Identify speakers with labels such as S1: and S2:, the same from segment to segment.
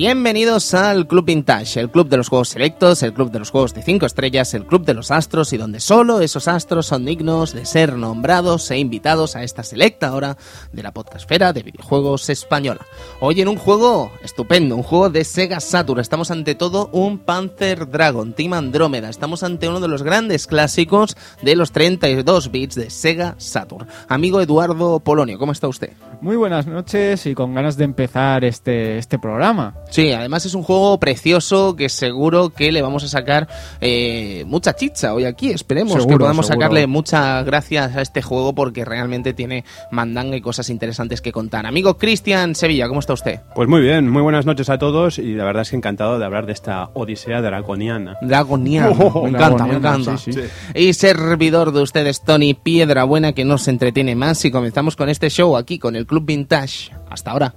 S1: Bienvenidos al Club Vintage, el club de los juegos selectos, el club de los juegos de 5 estrellas, el club de los astros y donde solo esos astros son dignos de ser nombrados e invitados a esta selecta hora de la podcastfera de videojuegos española. Hoy en un juego estupendo, un juego de Sega Saturn, estamos ante todo un Panzer Dragon Team Andrómeda, estamos ante uno de los grandes clásicos de los 32 bits de Sega Saturn. Amigo Eduardo Polonio, ¿cómo está usted?
S2: Muy buenas noches y con ganas de empezar este, este programa.
S1: Sí, además es un juego precioso que seguro que le vamos a sacar eh, mucha chicha hoy aquí. Esperemos que podamos
S2: seguro.
S1: sacarle muchas gracias a este juego porque realmente tiene mandanga y cosas interesantes que contar. Amigo Cristian Sevilla, ¿cómo está usted?
S3: Pues muy bien, muy buenas noches a todos y la verdad es que encantado de hablar de esta odisea draconiana.
S1: Dragoniano,
S2: Oh,
S1: me encanta, me encanta.
S2: sí, sí.
S1: Y servidor de ustedes, Tony Piedra Buena, que nos entretiene más y comenzamos con este show aquí, con el Club Vintage. Hasta ahora.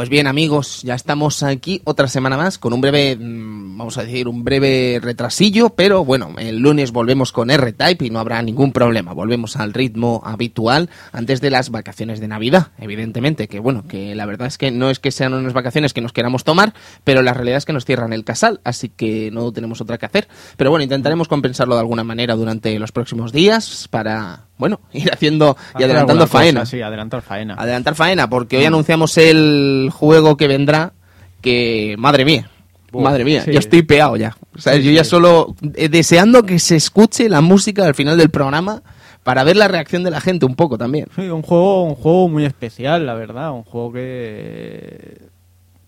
S1: Pues bien amigos, ya estamos aquí otra semana más con un breve, mm, vamos a decir, un breve retrasillo, pero bueno, el lunes volvemos con R-Type y no habrá ningún problema, volvemos al ritmo habitual antes de las vacaciones de Navidad, evidentemente, que bueno, que la verdad es que no es que sean unas vacaciones que nos queramos tomar, pero la realidad es que nos cierran el casal, así que no tenemos otra que hacer, pero bueno, intentaremos compensarlo de alguna manera durante los próximos días para, bueno, ir haciendo y adelantando
S2: cosa,
S1: faena.
S2: Sí, adelantar faena.
S1: Adelantar faena, porque hoy anunciamos el juego que vendrá, que madre mía, Madre mía,
S2: sí.
S1: yo estoy peado ya. O sea,
S2: Sí,
S1: yo ya solo eh, deseando que se escuche la música al final del programa para ver la reacción de la gente un poco también.
S2: Sí, un juego, un juego muy especial, la verdad. Un juego que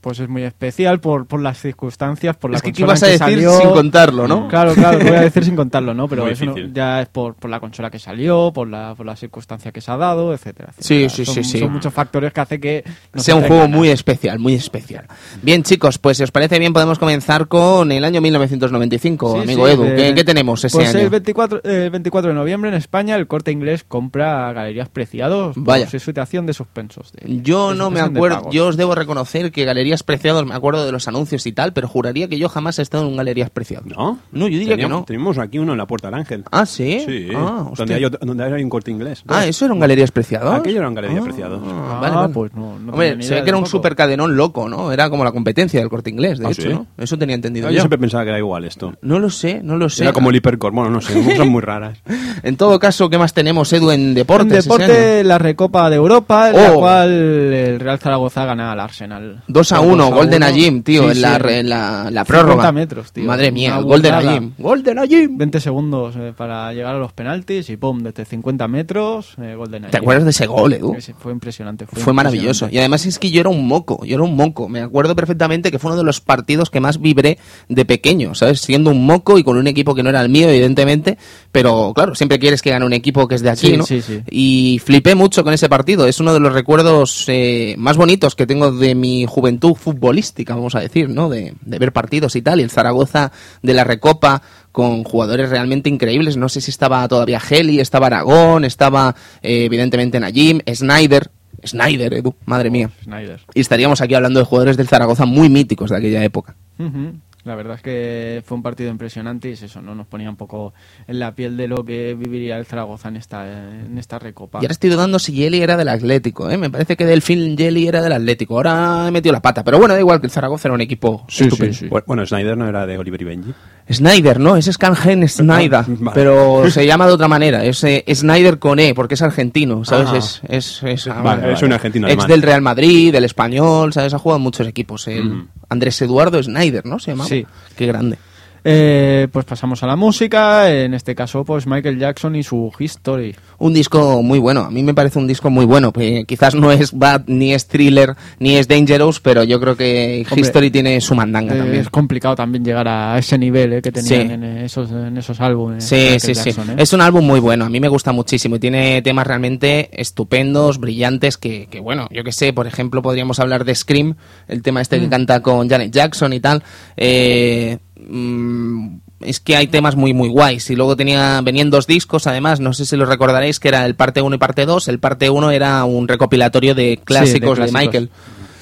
S2: pues es muy especial por, por las circunstancias, por la
S1: es que ¿qué
S2: consola
S1: ibas a
S2: que
S1: decir
S2: salió.
S1: sin contarlo, no?
S2: Claro, claro, lo voy a decir sin contarlo, ¿no? Pero
S3: Muy
S2: eso no- ya es por, por la consola que salió, por la, por la circunstancia que se ha dado, etcétera.
S1: Sí,
S2: etcétera.
S1: sí,
S2: son,
S1: sí, sí.
S2: Son muchos factores que hace que nos
S1: sea un juego
S2: ganas.
S1: muy especial, muy especial. Bien, chicos, pues si os parece bien podemos comenzar con el año 1995,
S2: Sí,
S1: amigo
S2: sí,
S1: Edu.
S2: de-
S1: ¿Qué, qué tenemos ese
S2: pues
S1: año?
S2: El 24, el 24 de noviembre en España el corte inglés compra Galerías Preciados
S1: Vaya.
S2: por su situación de suspensos. de-
S1: Yo
S2: de
S1: no me acuerdo, yo os debo reconocer que Galerías Galerías Preciados, me acuerdo de los anuncios y tal, pero juraría que yo jamás he estado en un Galerías Preciados.
S3: ¿No?
S1: No, yo diría que no.
S3: Tenemos aquí uno en la Puerta del Ángel.
S1: Ah, ¿sí?
S3: Sí,
S1: Ah,
S3: donde, hay otro- donde hay un corte inglés.
S1: Ah, ¿eso era un Galerías Preciados?
S3: Aquello era un Galerías Preciados.
S1: Ah,
S2: Ah,
S1: vale, vale.
S2: pues no- no
S1: Hombre,
S2: tenía ni
S1: se ve que era un
S2: tampoco.
S1: supercadenón loco, ¿no? Era como la competencia del corte inglés, de
S3: ¿Ah,
S1: hecho,
S3: sí?
S1: ¿no? Eso tenía entendido yo.
S3: yo siempre pensaba que era igual esto.
S1: No lo sé, no lo sé.
S3: Era como el hipercor. Bueno, no sé, son muy raras.
S1: En todo caso, ¿qué más tenemos, Edu, en
S2: En
S1: deportes? ese
S2: deporte, la Recopa de Europa, en la
S1: Oh.
S2: cual el Real Zaragoza gana al Arsenal.
S1: 2 a 1,
S2: dos a
S1: gol de
S2: uno.
S1: Najim, tío,
S2: Sí,
S1: en,
S2: sí,
S1: la, re- en la, la prórroga.
S2: 50 metros, tío.
S1: Madre mía,
S2: Una
S1: el gol de
S2: burrada.
S1: Najim. ¡Gol de Najim!
S2: 20 segundos eh, para llegar a los penaltis y pum, desde 50 metros, eh, gol de Najim.
S1: ¿Te acuerdas de ese gol, Edu?
S2: Ese Fue impresionante. Fue,
S1: Fue maravilloso. Y además es que yo era un moco, yo era un moco. Me acuerdo perfectamente que fue uno de los partidos que más vibré de pequeño, ¿sabes? Siendo un moco y con un equipo que no era el mío, evidentemente. Pero claro, siempre quieres que gane un equipo que es de aquí,
S2: Sí,
S1: ¿no?
S2: sí, sí.
S1: Y flipé mucho con ese partido. Es uno de los recuerdos eh, más bonitos que tengo de mi juventud futbolística, vamos a decir, ¿no? De, de ver partidos y tal. Y el Zaragoza de la Recopa con jugadores realmente increíbles. No sé si estaba todavía Heli, estaba Aragón, estaba eh, evidentemente Najim, Snyder. Snyder, Edu, madre mía.
S2: Snyder.
S1: Y estaríamos aquí hablando de jugadores del Zaragoza muy míticos de aquella época.
S2: La verdad es que fue un partido impresionante y es eso, ¿no? Nos ponía un poco en la piel de lo que viviría el Zaragoza en esta, en esta recopa.
S1: Y ahora estoy dudando si Jelly era del Atlético, ¿eh? Me parece que Delfín Jelly era del Atlético. Ahora he metido la pata. Pero bueno, da igual que el Zaragoza era un equipo
S2: Sí,
S1: estupendo.
S2: sí, sí.
S3: Bu- Bueno, Snyder no era de Oliver y Benji.
S1: Snyder, ¿no? Ese es Cangen Snyder.
S3: Vale.
S1: Pero se llama de otra manera. Es eh, Snyder con E, porque es argentino, ¿sabes?
S3: Ah.
S1: Es, es, es, ah,
S3: Vale, es un argentino
S1: Ex
S3: alemán.
S1: del Real Madrid, del Español, ¿sabes? Ha jugado en muchos equipos. El. Andrés Eduardo Snyder, ¿no? Se llamaba.
S2: Sí.
S1: Qué grande.
S2: Eh, pues pasamos a la música, en este caso pues Michael Jackson y su History.
S1: Un disco muy bueno, a mí me parece un disco muy bueno. Eh, quizás no es Bad, ni es Thriller, ni es Dangerous, pero yo creo que
S2: Hombre,
S1: History tiene su mandanga
S2: Eh,
S1: también.
S2: es complicado también llegar a ese nivel eh, que tenían
S1: Sí.
S2: en, esos, en esos álbumes.
S1: Sí, sí, sí.
S2: Jackson, ¿eh?
S1: Es un álbum muy bueno, a mí me gusta muchísimo y tiene temas realmente estupendos, brillantes, que, que bueno, yo que sé, por ejemplo, podríamos hablar de Scream, el tema este que canta con Janet Jackson y tal. Eh, mm, es que hay temas muy muy guays y luego tenía venían dos discos además no sé si los recordaréis que era el parte 1 y parte 2 el parte 1 era un recopilatorio de clásicos de,
S2: clásicos.
S1: Michael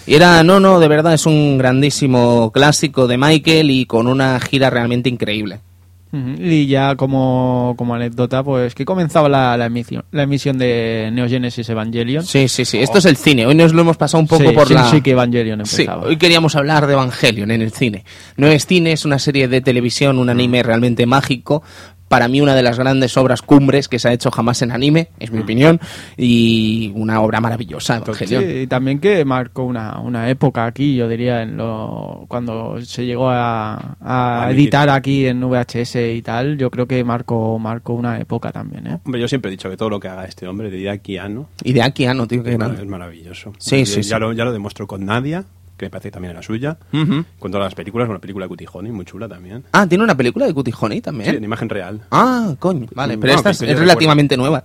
S1: y era no no de verdad es un grandísimo clásico de Michael y con una gira realmente increíble.
S2: Y ya como, como anécdota, pues que comenzaba la, la emisión, la emisión de Neo Genesis Evangelion.
S1: Sí, sí, sí. Esto es el cine. Hoy nos lo hemos pasado un poco
S2: Sí,
S1: por la.
S2: Shinshiki Evangelion
S1: Sí,
S2: empezaba.
S1: hoy queríamos hablar de Evangelion en el cine. No es cine, es una serie de televisión, un anime realmente mágico. Para mí, una de las grandes obras cumbres que se ha hecho jamás en anime, es mi opinión, y una obra maravillosa, Evangelion.
S2: Sí, y también que marcó una, una época aquí, yo diría, en lo, cuando se llegó a, editar aquí en VHS y tal, yo creo que marcó, marcó una época también, ¿eh?
S3: Hombre, yo siempre he dicho que todo lo que haga este hombre de Hideaki Anno
S1: Y de aquí no, tío, qué
S3: es, maravilloso.
S1: Sí, sí,
S3: ya,
S1: sí.
S3: Lo, ya lo demostró con Nadia, que me parece que también era suya.
S1: Ujú.
S3: Con todas las películas, una película de Cutie Honey, muy chula también.
S1: Ah, tiene una película de Cutie Honey
S3: Sí,
S1: también.
S3: en imagen real.
S1: Ah, coño. Vale, pero
S3: Bueno,
S1: esta es, relativamente nueva.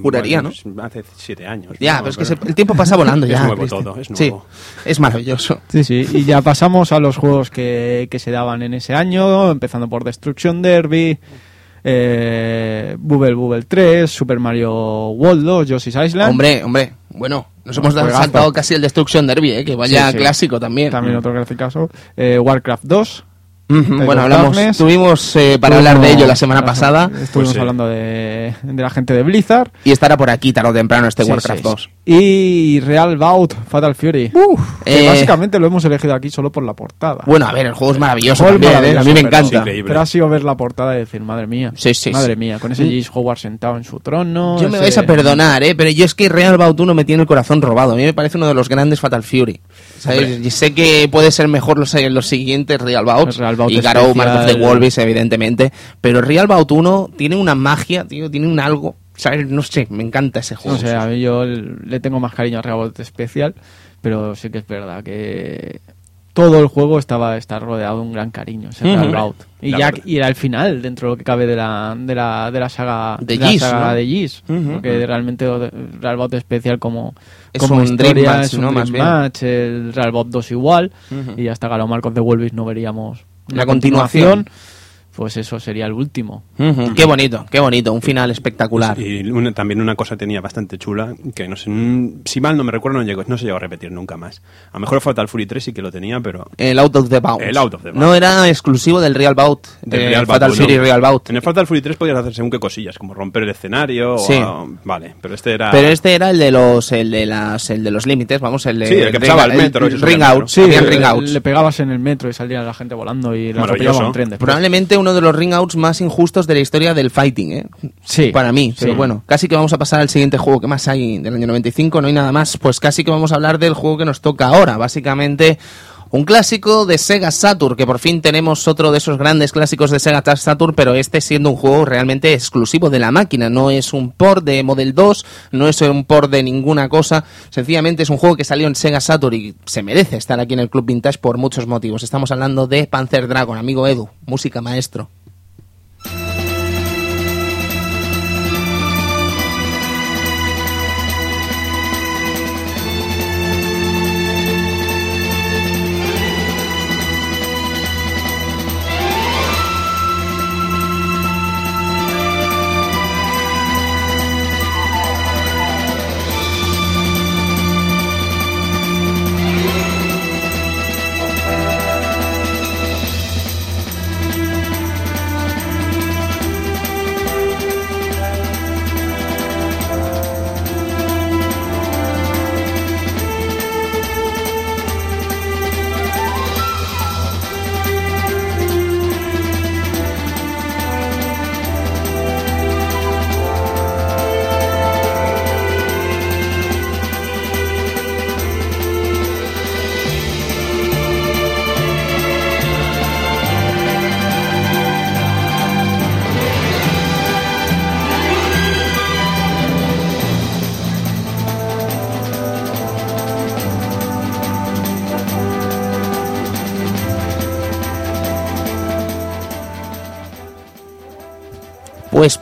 S1: Juraría,
S3: Bueno,
S1: ¿no?
S3: Hace siete años.
S1: Ya,
S3: ¿no?
S1: pero es que se- el tiempo pasa volando ya.
S3: Es nuevo todo, es
S1: Sí,
S3: nuevo.
S1: es maravilloso.
S2: Sí, sí, y ya pasamos a los juegos que, que se daban en ese año, empezando por Destruction Derby, eh, Bubble Bubble 3, Super Mario World 2, Yoshi's Island.
S1: Hombre, hombre, bueno, nos hemos
S2: Juegazo.
S1: saltado casi el Destruction Derby, ¿eh? que vaya
S2: Sí, sí.
S1: clásico también.
S2: También otro graficazo. Eh, Warcraft 2. Tales
S1: Bueno, hablamos,
S2: Darkness.
S1: tuvimos eh, para hablar de ello la semana pasada
S2: Estuvimos
S3: Pues sí.
S2: hablando de, de la gente de Blizzard.
S1: y estará por aquí tarde o temprano este
S2: Sí,
S1: Warcraft
S2: sí,
S1: 2.
S2: Y Real Bout Fatal Fury. que
S1: Eh,
S2: básicamente lo hemos elegido aquí solo por la portada.
S1: Bueno, a ver, el juego es maravilloso también, ¿eh?
S2: maravilloso,
S1: a mí me
S2: pero-
S1: encanta.
S3: increíble.
S2: Pero ha sido ver la portada y decir, madre mía.
S1: Sí, sí,
S2: madre
S1: sí.
S2: mía, con ese Jace Howard sentado en su trono.
S1: Yo me
S2: ese-
S1: vais a perdonar, ¿eh? pero yo es que Real Bout 1 me tiene el corazón robado. A mí me parece uno de los grandes Fatal Fury. ¿Sabes? Y sé que puede ser mejor los, los siguientes Real Bout,
S2: El Real Bout
S1: y Garou, the
S2: especial.
S1: Wolves, evidentemente. Pero Real Bout 1 tiene una magia, tío, tiene un algo. ¿Sabes? No sé, me encanta ese juego.
S2: No sé, a mí yo le tengo más cariño a Real Bout especial, pero sí que es verdad que todo el juego estaba está rodeado de un gran cariño, ese
S1: Ujú.
S2: Real Bout. Y
S3: La
S2: ya
S3: verdad.
S2: y era el final dentro de lo que cabe de la, de la, de la saga
S1: De
S2: la
S1: Ys,
S2: saga
S1: ¿no?
S2: de Ys,
S1: Ujú.
S2: porque realmente Real Bout especial como
S1: Es
S2: como
S1: un Dream
S2: historia,
S1: Match,
S2: es un
S1: ¿no?
S2: Dream
S1: Más bien.
S2: Match, el Real Bout 2 igual
S1: Ujú.
S2: y hasta Galo Marcos de Wolvis no veríamos
S1: La continuación.
S2: Pues eso sería el último.
S1: Ujú, Qué bonito, qué bonito, un final espectacular.
S3: Y una- también una cosa tenía bastante chula, que no sé, si mal no me recuerdo, no, llegó, no se llegó a repetir nunca más. A lo mejor Fatal Fury 3 sí que lo tenía, pero...
S1: El Out of the Bounds.
S3: El Out of the Bounds.
S1: No era exclusivo del Real Bout.
S3: del
S1: de
S3: Real
S1: Fatal
S3: Bout,
S1: Fury
S3: ¿no?
S1: Real Bout.
S3: En el Fatal Fury 3 podías hacer según qué cosillas, como romper el escenario
S1: Sí.
S3: o... Vale, pero este era...
S1: Pero este era el de los, el de las, el de los límites, vamos, el de
S3: Sí, el que
S1: ring-
S3: pasaba al metro,
S1: el ring out,
S3: metro.
S1: sí, había ring outs.
S2: le pegabas en el metro y salía la gente volando y la atropellaba un tren después.
S1: Probablemente uno de los ring outs más injustos de la historia del fighting, ¿eh?
S2: Sí.
S1: Para mí,
S2: Sí.
S1: pero bueno, casi que vamos a pasar al siguiente juego. ¿Qué más hay del año 95? No hay nada más. Pues casi que vamos a hablar del juego que nos toca ahora. Básicamente, un clásico de Sega Saturn, que por fin tenemos otro de esos grandes clásicos de Sega Saturn, pero este siendo un juego realmente exclusivo de la máquina. No es un port de Model 2, no es un port de ninguna cosa. Sencillamente es un juego que salió en Sega Saturn y se merece estar aquí en el Club Vintage por muchos motivos. Estamos hablando de Panzer Dragon, amigo Edu, música maestro.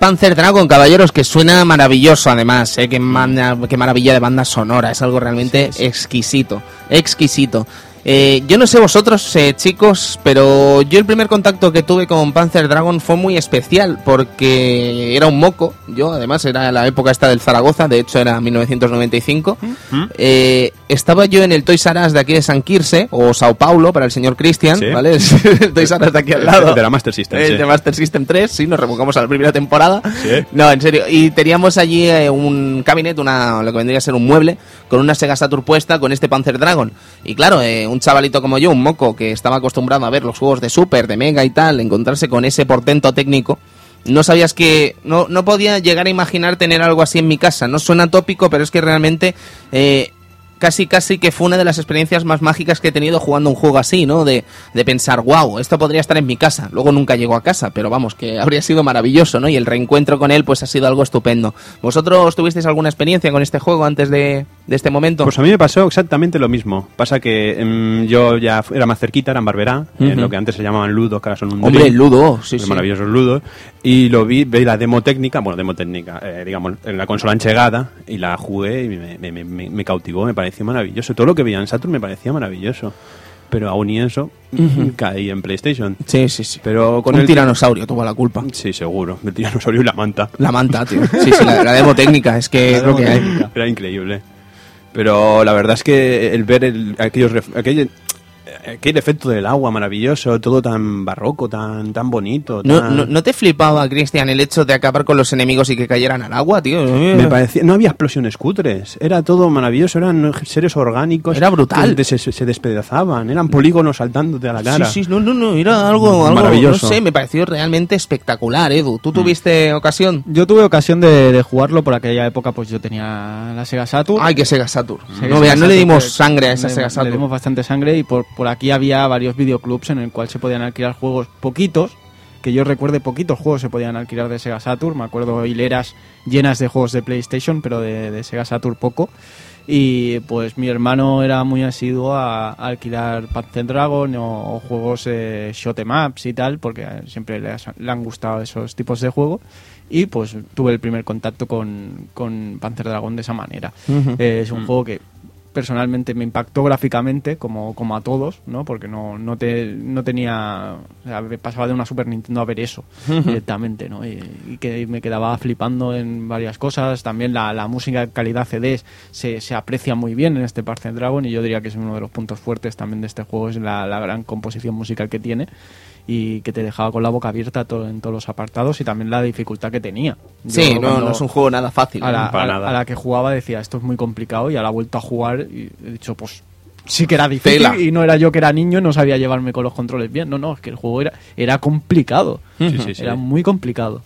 S1: Panzer Dragon, caballeros, que suena maravilloso además, ¿eh? qué, manda- qué maravilla de banda sonora, es algo realmente exquisito, exquisito. Eh, yo no sé vosotros, eh, chicos, pero yo el primer contacto que tuve con Panzer Dragon fue muy especial porque era un moco. Yo, además, era la época esta del Zaragoza, de hecho era 1995. Eh, estaba yo en el Toys R Us de aquí de San Quirse, o Sao Paulo, para el señor Cristian,
S3: Sí.
S1: ¿vale? el Toys R Us de aquí al lado.
S3: De la Master System,
S1: El
S3: sí.
S1: de Master System 3, sí, nos revocamos a la primera temporada.
S3: Sí.
S1: No, en serio. Y teníamos allí eh, un cabinet, una, lo que vendría a ser un mueble, con una Sega Saturn puesta con este Panzer Dragon. Y claro, eh, un chavalito como yo, un moco, que estaba acostumbrado a ver los juegos de Super, de Mega y tal, encontrarse con ese portento técnico, no sabías que. No, no podía llegar a imaginar tener algo así en mi casa. No suena tópico, pero es que realmente. eh, casi casi que fue una de las experiencias más mágicas que he tenido jugando un juego así, ¿no? De, de pensar, wow, esto podría estar en mi casa. Luego nunca llegó a casa, pero vamos, que habría sido maravilloso, ¿no? Y el reencuentro con él, pues ha sido algo estupendo. ¿Vosotros tuvisteis alguna experiencia con este juego antes de, de este momento?
S3: Pues a mí me pasó exactamente lo mismo. Pasa que em, yo ya era más cerquita, era en Barberá, en lo que antes se llamaban ludos, que ahora son un
S1: Hombre, Ludo, sí, sí.
S3: maravillosos ludos. Y lo vi, vi la demo técnica, bueno, demo técnica, eh, digamos, en la consola enchegada, y la jugué y me, me- me- me- cautivó, me pareció maravilloso. Todo lo que veía en Saturn me parecía maravilloso. Pero aún y eso, caí en PlayStation.
S1: Sí, sí, sí.
S3: Pero con
S1: un
S3: el
S1: tiranosaurio tuvo la culpa.
S3: Sí, seguro. El tiranosaurio y la manta.
S1: La manta, tío. Sí, sí, la, la demo técnica, es que lo que.
S3: Era increíble. Pero la verdad es que el ver el, aquellos, aquel efecto del agua maravilloso, todo tan barroco, tan, tan bonito.
S1: ¿No,
S3: tan-
S1: no, ¿No te flipaba, Cristian, el hecho de acabar con los enemigos y que cayeran al agua, tío?
S3: Me parecía, no había explosiones cutres, era todo maravilloso, eran seres orgánicos.
S1: Era brutal.
S3: que se, se despedazaban, eran polígonos saltándote a la cara.
S1: Sí, sí, no, no, no, era algo, algo
S3: Maravilloso.
S1: no sé, me pareció realmente espectacular, Edu. ¿Tú tuviste ocasión?
S2: Yo tuve ocasión de, de jugarlo por aquella época, pues yo tenía la Sega Saturn.
S1: Ay, que Sega Saturn.
S2: Sega
S1: no, veas, no le
S2: Saturn,
S1: dimos sangre a esa
S2: le-
S1: Sega
S2: Le
S1: Saturn.
S2: dimos bastante sangre y por, por aquí había varios videoclubs en el cual se podían alquilar juegos poquitos, que yo recuerde poquitos juegos se podían alquilar de Sega Saturn, me acuerdo hileras llenas de juegos de PlayStation, pero de, de Sega Saturn poco. Y pues mi hermano era muy asiduo a, a alquilar Panzer Dragon o, o juegos eh, shot em ups y tal, porque siempre le, has- le han gustado esos tipos de juego. Y pues tuve el primer contacto con, con Panzer Dragon de esa manera. Eh, es un juego que personalmente me impactó gráficamente como, como a todos, ¿no? Porque no, no, te, no tenía... O sea, me pasaba de una Super Nintendo a ver eso directamente, ¿no? Y, y que me quedaba flipando en varias cosas. También la, la música de calidad CDs se, se aprecia muy bien en este Panzer Dragon y yo diría que es uno de los puntos fuertes también de este juego, es la, la gran composición musical que tiene y que te dejaba con la boca abierta todo, en todos los apartados y también la dificultad que tenía. Yo
S1: Sí, no, es un juego nada fácil.
S2: a la,
S3: Para
S2: a la-
S3: nada.
S2: a la que jugaba decía esto es muy complicado y a la vuelta a jugar y he dicho pues sí que era difícil
S1: Tela.
S2: y no era yo que era niño y no sabía llevarme con los controles bien no no es que el juego era era complicado
S3: Sí, sí, sí.
S2: era muy complicado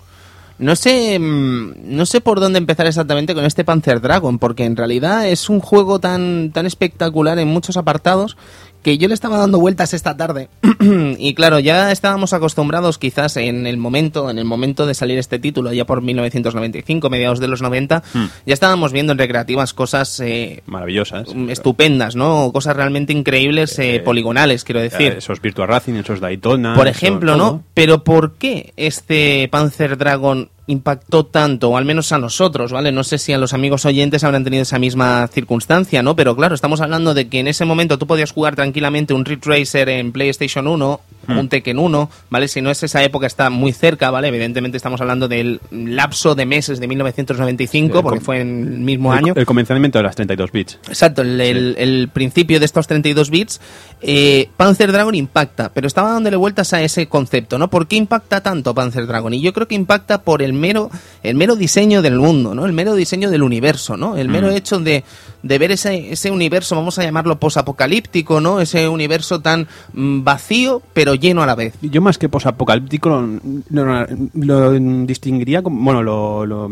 S1: No sé, mm, no sé por dónde empezar exactamente con este Panzer Dragon, porque en realidad es un juego tan, tan espectacular en muchos apartados que yo le estaba dando vueltas esta tarde y claro, ya estábamos acostumbrados quizás en el momento, en el momento de salir este título, ya por 1995, mediados de los 90, ya estábamos viendo en recreativas cosas eh,
S3: Maravillosas.
S1: mm, estupendas, ¿no? Cosas realmente increíbles, eh,
S3: Eh,
S1: poligonales, quiero decir.
S3: Esos Virtua Racing, esos Daytona.
S1: Por ejemplo. ¿no? Pero ¿por qué este Panzer Dragon impactó tanto, o al menos a nosotros, ¿vale? No sé si a los amigos oyentes habrán tenido esa misma circunstancia, ¿no? Pero claro, estamos hablando de que en ese momento tú podías jugar tranquilamente un Ridge Racer en PlayStation 1,
S3: Hmm.
S1: Un Tekken 1, ¿vale? Si no es esa época, está muy cerca, ¿vale? Evidentemente estamos hablando del lapso de meses de 1995,
S3: Sí,
S1: porque fue en el mismo
S3: el,
S1: año.
S3: el comenzamiento de las 32 bits.
S1: Exacto, el, el- el principio de estos 32 bits, eh, Panzer Dragon impacta, pero estaba dándole vueltas a ese concepto, ¿no? ¿Por qué impacta tanto Panzer Dragon? Y yo creo que impacta por el mero, el mero diseño del mundo, ¿no? El mero diseño del universo, ¿no? El mero hecho de, de ver ese, ese universo, vamos a llamarlo posapocalíptico, ¿no? Ese universo tan mm, vacío, pero lleno a la vez.
S3: Yo más que posapocalíptico lo, lo- lo distinguiría como... Bueno, lo, lo-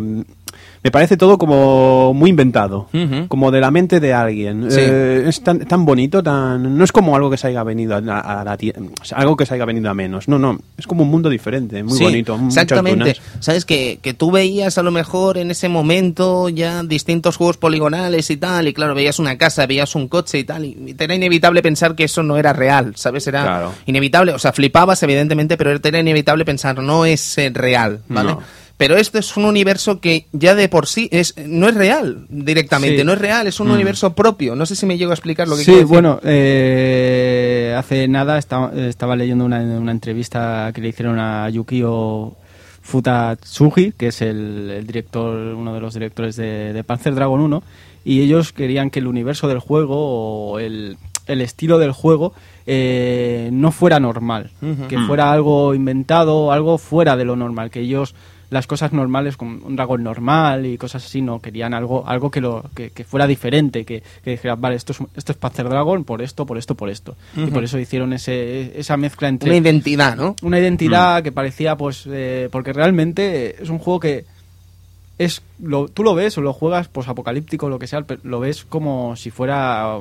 S3: me parece todo como muy inventado. Como de la mente de alguien.
S1: Sí.
S3: Eh, es tan, tan bonito, tan... No es como algo que se haya venido a, a la tie- o sea, algo que se haya venido a menos. No, no. Es como un mundo diferente, muy
S1: Sí,
S3: bonito.
S1: Exactamente. Sabes que, que tú veías a lo mejor en ese momento ya distintos juegos poligonales y tal, y claro, veías una casa, veías un coche y tal, y te era inevitable pensar que eso no era real, ¿sabes? Era
S3: Claro.
S1: inevitable, o sea, flipabas evidentemente, pero era inevitable pensar no es eh, real, ¿vale?
S3: No.
S1: Pero esto es un universo que ya de por sí es no es real directamente,
S2: Sí.
S1: no es real, es un universo propio. No sé si me llego a explicar lo que
S2: sí
S1: quiero decir.
S2: bueno eh, hace nada estaba, estaba leyendo una, una entrevista que le hicieron a Yukio Futatsugi, que es el, el director, uno de los directores de, de Panzer Dragon 1, y ellos querían que el universo del juego o el, el estilo del juego eh, no fuera normal, que fuera algo inventado, algo fuera de lo normal, que ellos las cosas normales como un dragón normal y cosas así no querían algo algo que lo que, que fuera diferente que, que dijeran vale esto es esto es Panzer Dragon por esto por esto por esto y por eso hicieron ese esa mezcla entre
S1: Una identidad, ¿no?
S2: una identidad que parecía pues eh, porque realmente es un juego que es lo, tú lo ves o lo juegas pues apocalíptico lo que sea pero lo ves como si fuera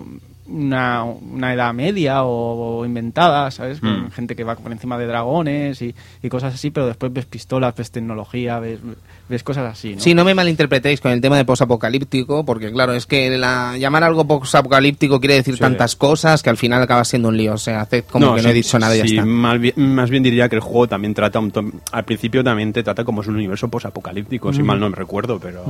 S2: una, una edad media o, o inventada sabes con
S3: Mm.
S2: gente que va por encima de dragones y, y cosas así pero después ves pistolas ves tecnología ves, ves cosas así ¿no?
S1: Sí, no me malinterpretéis con el tema de posapocalíptico, porque claro, es que la, llamar algo posapocalíptico quiere decir
S3: Sí.
S1: tantas cosas que al final acaba siendo un lío. O sea, haced como que no he dicho nada y ya
S3: sí,
S1: está.
S3: Más bien, más bien diría que el juego también trata, un al principio también te trata como es un universo posapocalíptico, si mal no me recuerdo, pero,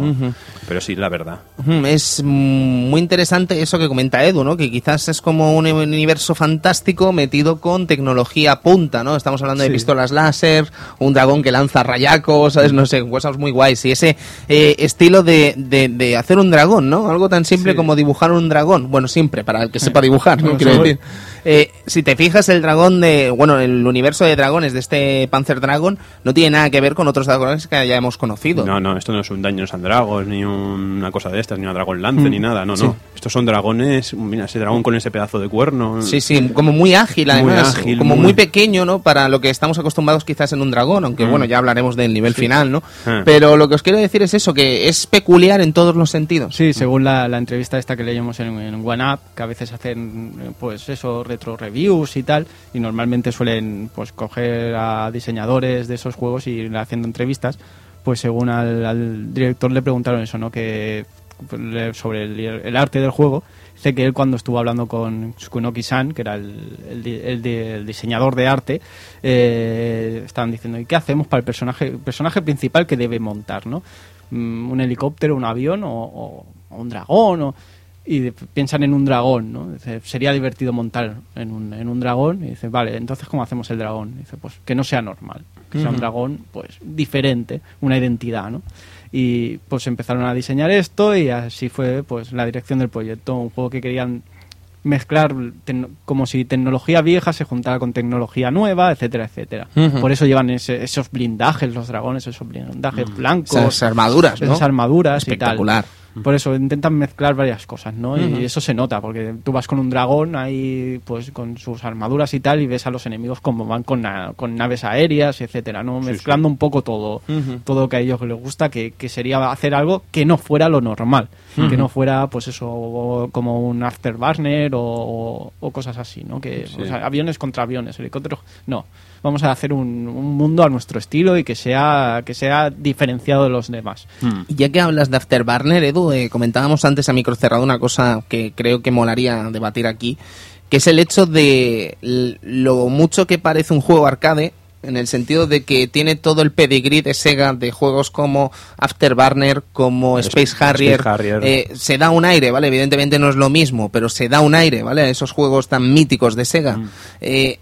S3: pero sí, la verdad.
S1: Es mm, muy interesante eso que comenta Edu, ¿no? Que quizás es como un universo fantástico metido con tecnología punta, ¿no? Estamos hablando de pistolas láser, un dragón que lanza rayacos, ¿sabes? No sé, cosas muy guays. Y ese eh, estilo de, de, de hacer un dragón, ¿no? Algo tan simple
S2: Sí.
S1: como dibujar un dragón. Bueno, siempre, para el que sepa dibujar, ¿no? Quiero decir. Eh, si te fijas, el dragón de. Bueno, el universo de dragones de este Panzer Dragon no tiene nada que ver con otros dragones que ya hemos conocido.
S3: No, no, esto no es un Dungeons and Dragons, ni un- una cosa de estas, ni una Dragon Lance, ni nada, no, no. Estos son dragones, mira, ese dragón con ese pedazo de cuerno.
S1: Sí, sí, como muy ágil
S3: Muy
S1: además,
S3: ágil,
S1: como muy...
S3: muy-
S1: pequeño, ¿no? Para lo que estamos acostumbrados quizás en un dragón, aunque bueno, ya hablaremos del nivel final, ¿no?
S3: Ah.
S1: Pero lo que os quiero decir es eso, que es peculiar en todos los sentidos.
S2: Sí, según la, la entrevista esta que leímos en, en OneUp, que a veces hacen, eh, pues eso, retro reviews y tal, y normalmente suelen, pues, coger a diseñadores de esos juegos y ir haciendo entrevistas, pues según al, al director le preguntaron eso, ¿no? Que pues, sobre el, el arte del juego, dice que él cuando estuvo hablando con Tsukunoki-san, que era el, el el el diseñador de arte, eh, estaban diciendo, ¿y qué hacemos para el personaje, el personaje principal que debe montar, ¿no? Mm, un helicóptero, un avión o, o- o un dragón o y de- piensan en un dragón, ¿no? Dice, sería divertido montar en un, en un dragón. Y dice, vale, entonces ¿cómo hacemos el dragón? Dice, pues que no sea normal, que sea un dragón, pues diferente, una identidad, ¿no? Y pues empezaron a diseñar esto y así fue pues la dirección del proyecto, un juego que querían mezclar como si tecnología vieja se juntara con tecnología nueva, etcétera, etcétera. Por eso llevan ese- esos blindajes, los dragones, esos blindajes blancos,
S1: Esas armaduras, ¿no?
S2: esas armaduras y
S1: Espectacular.
S2: tal. Por eso intentan mezclar varias cosas, ¿no? Y eso se nota, porque tú vas con un dragón ahí, pues con sus armaduras y tal, y ves a los enemigos como van con, na- con naves aéreas, etcétera, ¿no? Mezclando un poco todo, todo que a ellos les gusta, que, que sería hacer algo que no fuera lo normal, que no fuera, pues eso, como un afterburner o, o, o cosas así, ¿no? Que,
S3: Sí.
S2: o sea, aviones contra aviones, helicópteros, no. Vamos a hacer un, un mundo a nuestro estilo y que sea, que sea diferenciado de los demás.
S1: Y Ya que hablas de Afterburner, Edu, eh, comentábamos antes a micro cerrado una cosa que creo que molaría debatir aquí, que es el hecho de lo mucho que parece un juego arcade, en el sentido de que tiene todo el pedigrí de Sega de juegos como Afterburner, como Space
S3: Space
S1: Harrier.
S3: Harrier.
S1: Eh, se da un aire, ¿vale? Evidentemente no es lo mismo, pero se da un aire, ¿vale? A esos juegos tan míticos de Sega. Eh,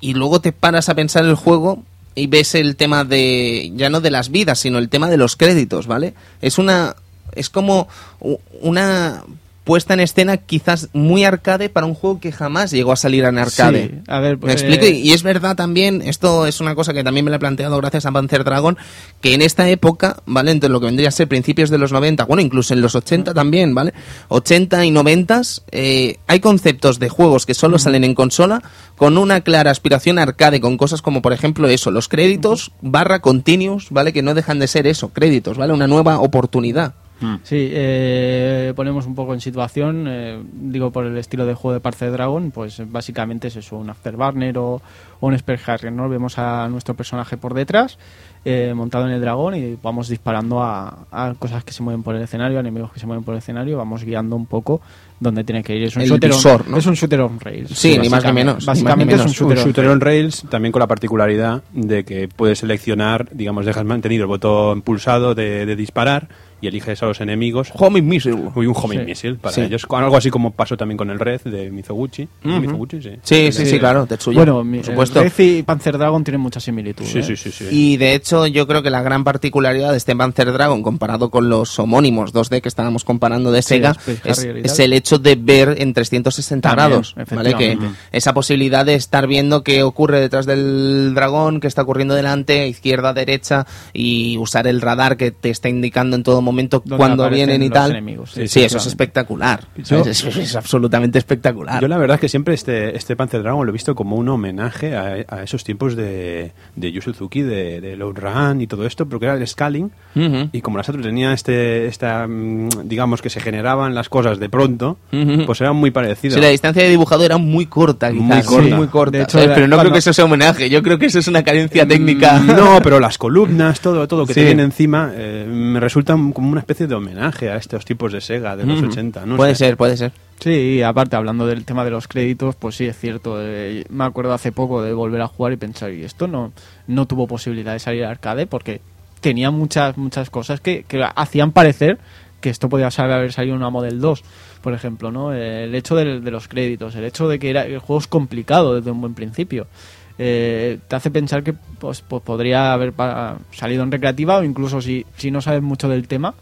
S1: y luego te paras a pensar el juego y ves el tema de ya no de las vidas sino el tema de los créditos vale es una es como una puesta en escena quizás muy arcade para un juego que jamás llegó a salir en arcade
S2: Sí, a ver,
S1: ¿Me
S2: pues,
S1: explico?
S2: eh,
S1: Y es verdad también, esto es una cosa que también me la he planteado gracias a Panzer Dragon, que en esta época, ¿vale? Entre lo que vendría a ser principios de los 90, bueno, incluso en los 80 también, ¿vale? 80 y 90, eh, hay conceptos de juegos que solo salen en consola con una clara aspiración arcade, con cosas como, por ejemplo, eso, los créditos barra continuous, ¿vale? Que no dejan de ser eso, créditos, ¿vale? Una nueva oportunidad.
S2: Sí, eh, ponemos un poco en situación, eh, digo por el estilo de juego de Parcer Dragon, pues básicamente es eso, un Afterburner o, o un Spear Harrier, ¿no? Vemos a nuestro personaje por detrás, eh, montado en el dragón y vamos disparando a, a cosas que se mueven por el escenario, a enemigos que se mueven por el escenario, vamos guiando un poco donde tiene que ir. Es un
S1: El
S2: shooter on-
S1: ¿no?
S2: es un shooter on rails.
S1: Sí, ni más ni
S2: básicamente.
S1: menos, ni más ni
S2: Básicamente es un shooter,
S3: un
S2: on
S3: shooter
S2: rails.
S3: on rails también con la particularidad de que puedes seleccionar, digamos, dejas mantenido el botón pulsado de, de disparar y eliges a los enemigos.
S1: Homing Missile.
S3: Uy, un homing
S2: Sí.
S3: missile para
S1: Sí.
S3: ellos. Con algo así como pasó también con el Red de Mizoguchi. Sí.
S1: Sí, sí, sí, claro, Tetsuya,
S2: Bueno, mi-
S1: por supuesto.
S2: Red y Panzer Dragon tienen mucha similitud.
S3: Sí,
S2: ¿eh?
S3: sí, sí, sí.
S1: Y de hecho, yo creo que la gran particularidad de este Panzer Dragon comparado con los homónimos 2D que estábamos comparando de Sega es, el hecho de ver en 360
S2: También,
S1: grados, ¿vale? Que esa posibilidad de estar viendo qué ocurre detrás del dragón, qué está ocurriendo delante, izquierda, derecha y usar el radar que te está indicando en todo momento
S2: Donde aparecen
S1: vienen y tal.
S2: enemigos,
S1: sí,
S2: sí,
S1: eso es espectacular.
S3: Yo-
S1: es, es- es absolutamente espectacular.
S3: Yo la verdad es que siempre este, este Panzer Dragon lo he visto como un homenaje a, a esos tiempos de, de Yu Suzuki, de, de Load Run y todo esto, porque era el scaling.
S1: Ujú.
S3: Y como la Saturn tenía este, esta, mm, digamos que se generaban las cosas de pronto,
S1: Ujú.
S3: pues era muy parecido.
S1: Sí, la distancia de dibujado era muy corta, quizás.
S3: Muy corta.
S1: muy corta.
S2: De hecho,
S1: ¿sabes? Pero no
S2: cuando-
S1: creo que eso sea homenaje. Yo creo que eso es una carencia técnica.
S3: Mm, No, pero las columnas, todo, todo que
S1: Sí.
S3: te viene encima, eh, me resultan como una especie de homenaje a estos tipos de Sega de los
S1: Ujú.
S3: 80. No
S1: puede
S3: sé.
S1: ser, puede ser.
S2: Sí, y aparte, hablando del tema de los créditos, pues sí, es cierto. eh, me acuerdo hace poco de volver a jugar y pensar, y esto no, no tuvo posibilidad de salir al arcade porque tenía muchas, muchas cosas que, que hacían parecer que esto podía haber salido en una Model 2, por ejemplo, ¿no? Eh, El hecho del- de, los créditos, el hecho de que era, el juego es complicado desde un buen principio. Eh, te hace pensar que pues, pues podría haber pa- salido en recreativa o incluso si, si no sabes mucho del tema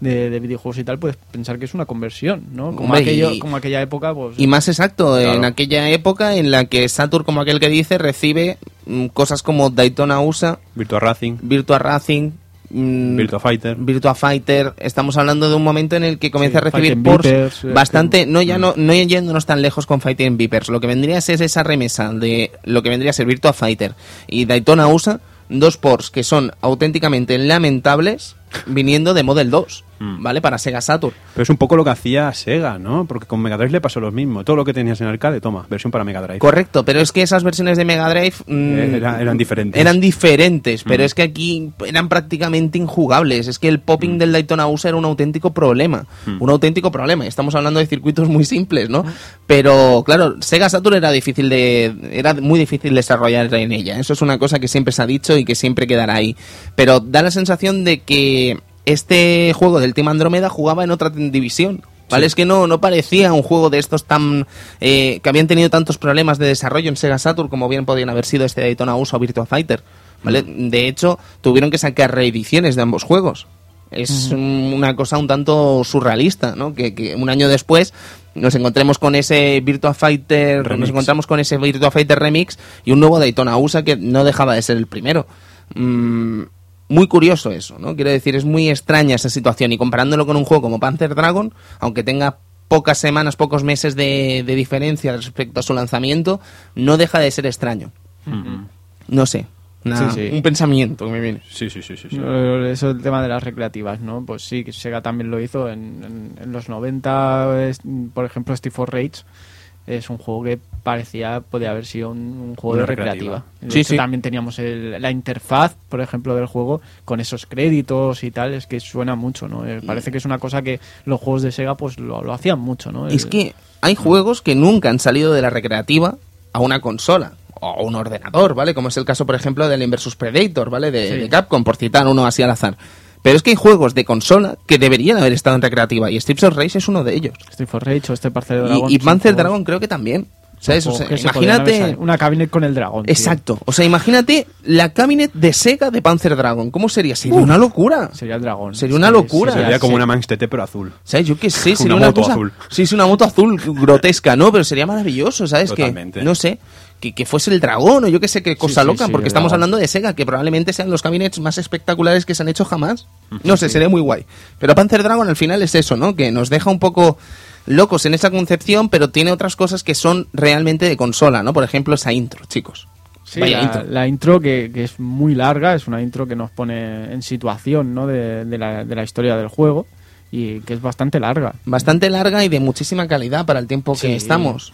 S2: de, de videojuegos y tal, puedes pensar que es una conversión, ¿no? Como,
S1: Hombre,
S2: aquello,
S1: y-
S2: como aquella época, pues...
S1: Y más exacto,
S3: Claro.
S1: en aquella época en la que Saturn, como aquel que dice, recibe mm, cosas como Daytona USA,
S3: Virtua Racing,
S1: Virtua Racing, mm,
S3: Virtua Fighter.
S1: Virtua Fighter. Estamos hablando de un momento en el que comienza
S2: Sí,
S1: a recibir ports
S2: eh,
S1: bastante, no ya no, no yéndonos tan lejos con Fighting Vipers. Lo que vendría a ser esa remesa de lo que vendría a ser Virtua Fighter y Daytona USA, dos ports que son auténticamente lamentables viniendo de Model 2,
S3: Mm.
S1: ¿vale? Para Sega Saturn.
S3: Pero es un poco lo que hacía Sega, ¿no? Porque con Mega Drive le pasó lo mismo. Todo lo que tenías en arcade, toma, versión para Mega Drive.
S1: Correcto, pero es que esas versiones de Mega Drive mm,
S3: Eh, era- eran diferentes.
S1: Eran diferentes, pero
S3: Mm.
S1: es que aquí eran prácticamente injugables. Es que el popping del Daytona USA era un auténtico problema.
S3: Mm.
S1: Un auténtico problema. Y estamos hablando de circuitos muy simples, ¿no? Pero claro, Sega Saturn era difícil de. Era muy difícil desarrollar en ella. Eso es una cosa que siempre se ha dicho y que siempre quedará ahí. Pero da la sensación de que este juego del Team Andrómeda jugaba en otra división. ¿Vale? Es que no, no parecía un juego de estos tan. eh, que habían tenido tantos problemas de desarrollo en Sega Saturn como bien podían haber sido este Daytona USA o Virtua Fighter. ¿Vale? De hecho, tuvieron que sacar reediciones de ambos juegos. Es un- una cosa un tanto surrealista, ¿no? Que, que un año después nos encontremos con ese Virtua Fighter, nos
S3: Remix.
S1: encontramos con ese Virtua Fighter Remix y un nuevo Daytona USA que no dejaba de ser el primero. Mm, muy curioso eso, ¿no? Quiero decir, es muy extraña esa situación y comparándolo con un juego como Panzer Dragon, aunque tenga pocas semanas, pocos meses de, de diferencia respecto a su lanzamiento, no deja de ser extraño. No sé, una-
S2: Sí, sí.
S1: un pensamiento que me viene.
S3: Sí, sí, sí, sí. sí.
S2: Eso el tema de las recreativas, ¿no? Pues sí, que Sega también lo hizo en, en- en los 90, es- por ejemplo, Steve for Rage es un juego que parecía podía haber sido un, un juego
S3: Una
S2: de
S3: recreativa.
S2: recreativa. De
S1: Sí,
S2: hecho,
S1: sí.
S2: también teníamos el- la interfaz, por ejemplo, del juego con esos créditos y tal, es que suena mucho, ¿no? Eh, Parece que es una cosa que los juegos de Sega pues lo, lo hacían mucho, ¿no?
S1: Es
S2: El-
S1: que hay juegos que nunca han salido de la recreativa a una consola o a un ordenador, ¿vale? Como es el caso, por ejemplo, del Inversus Predator, ¿vale? De,
S2: Sí.
S1: de Capcom, por citar uno así al azar. Pero es que hay juegos de consola que deberían haber estado en recreativa y Streets of Rage es uno de ellos.
S2: Steve for Rage o este Parcel de
S1: Y-
S2: Dragon.
S1: Y,
S2: son
S1: Panzer
S2: juegos-
S1: Dragon creo que también. ¿Sabes? O sea, imagínate...
S2: Una cabinet con el dragón. tío.
S1: Exacto. O sea, imagínate la cabinet de Sega de Panzer Dragon. ¿Cómo sería? Sería una locura.
S2: Sería el dragón.
S1: Sería una locura.
S2: sí,
S3: Sería como
S1: sí.
S3: una Manx TT pero azul.
S1: ¿Sabes? Yo qué sé,
S3: Una
S1: sería una,
S3: moto
S1: cosa...
S3: azul.
S1: Sí, es una moto azul grotesca, ¿no? Pero sería maravilloso, ¿sabes?
S3: Totalmente.
S1: Que, no sé, que, que fuese el dragón o yo qué sé qué cosa
S2: sí,
S1: loca,
S2: sí,
S1: porque estamos hablando de Sega, que probablemente sean los cabinets más espectaculares que se han hecho jamás. No sé, sería muy guay. Pero Panzer Dragon al final es eso, ¿no? Que nos deja un poco locos en esa concepción, pero tiene otras cosas que son realmente de consola, ¿no? Por ejemplo, esa intro, chicos.
S2: Sí,
S1: Vaya
S2: la
S1: intro.
S2: la intro que, que es muy larga, es una intro que nos pone en situación ¿no? de, de la, de la historia del juego y que es bastante larga.
S1: Bastante larga y de muchísima calidad para el tiempo que estamos.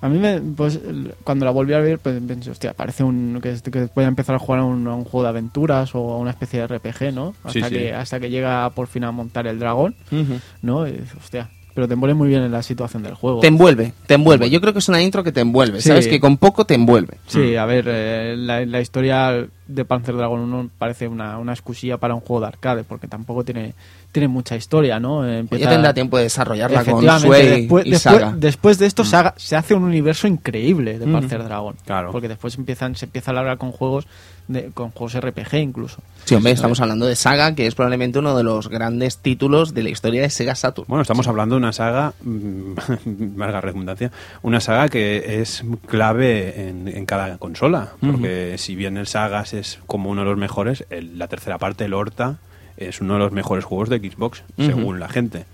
S2: A mí, me, pues, cuando la volví a ver, pues, pensé, hostia, parece un, que, que voy a empezar a jugar a un, a un juego de aventuras o a una especie de RPG, ¿no? Hasta,
S3: Sí, sí.
S2: que, hasta que llega por fin a montar el dragón. ¿no? Y hostia, pero te envuelve muy bien en la situación del juego.
S1: Te envuelve, te envuelve. Yo creo que es una intro que te envuelve,
S2: Sí.
S1: ¿sabes? Que con poco te envuelve.
S2: Sí, a ver, eh, la, la historia de Panzer Dragon 1 parece una, una excusilla para un juego de arcade, porque tampoco tiene, tiene mucha historia, ¿no? Eh, empieza-
S1: ya tendrá tiempo de desarrollarla con Sway
S2: después,
S1: y
S2: después,
S1: Saga.
S2: después de esto se, haga- se hace un universo increíble de
S1: Mm.
S2: Panzer Dragon.
S3: Claro.
S2: Porque después empiezan, se empieza a hablar con juegos de, con juegos RPG incluso.
S1: Sí, hombre, estamos hablando de Saga, que es probablemente uno de los grandes títulos de la historia de Sega Saturn.
S3: Bueno, estamos hablando de una saga, mm, valga redundancia, una saga que es clave en, en cada consola. Porque si bien el Sagas es como uno de los mejores, el- la tercera parte, el Horta, es uno de los mejores juegos de Xbox, según la gente.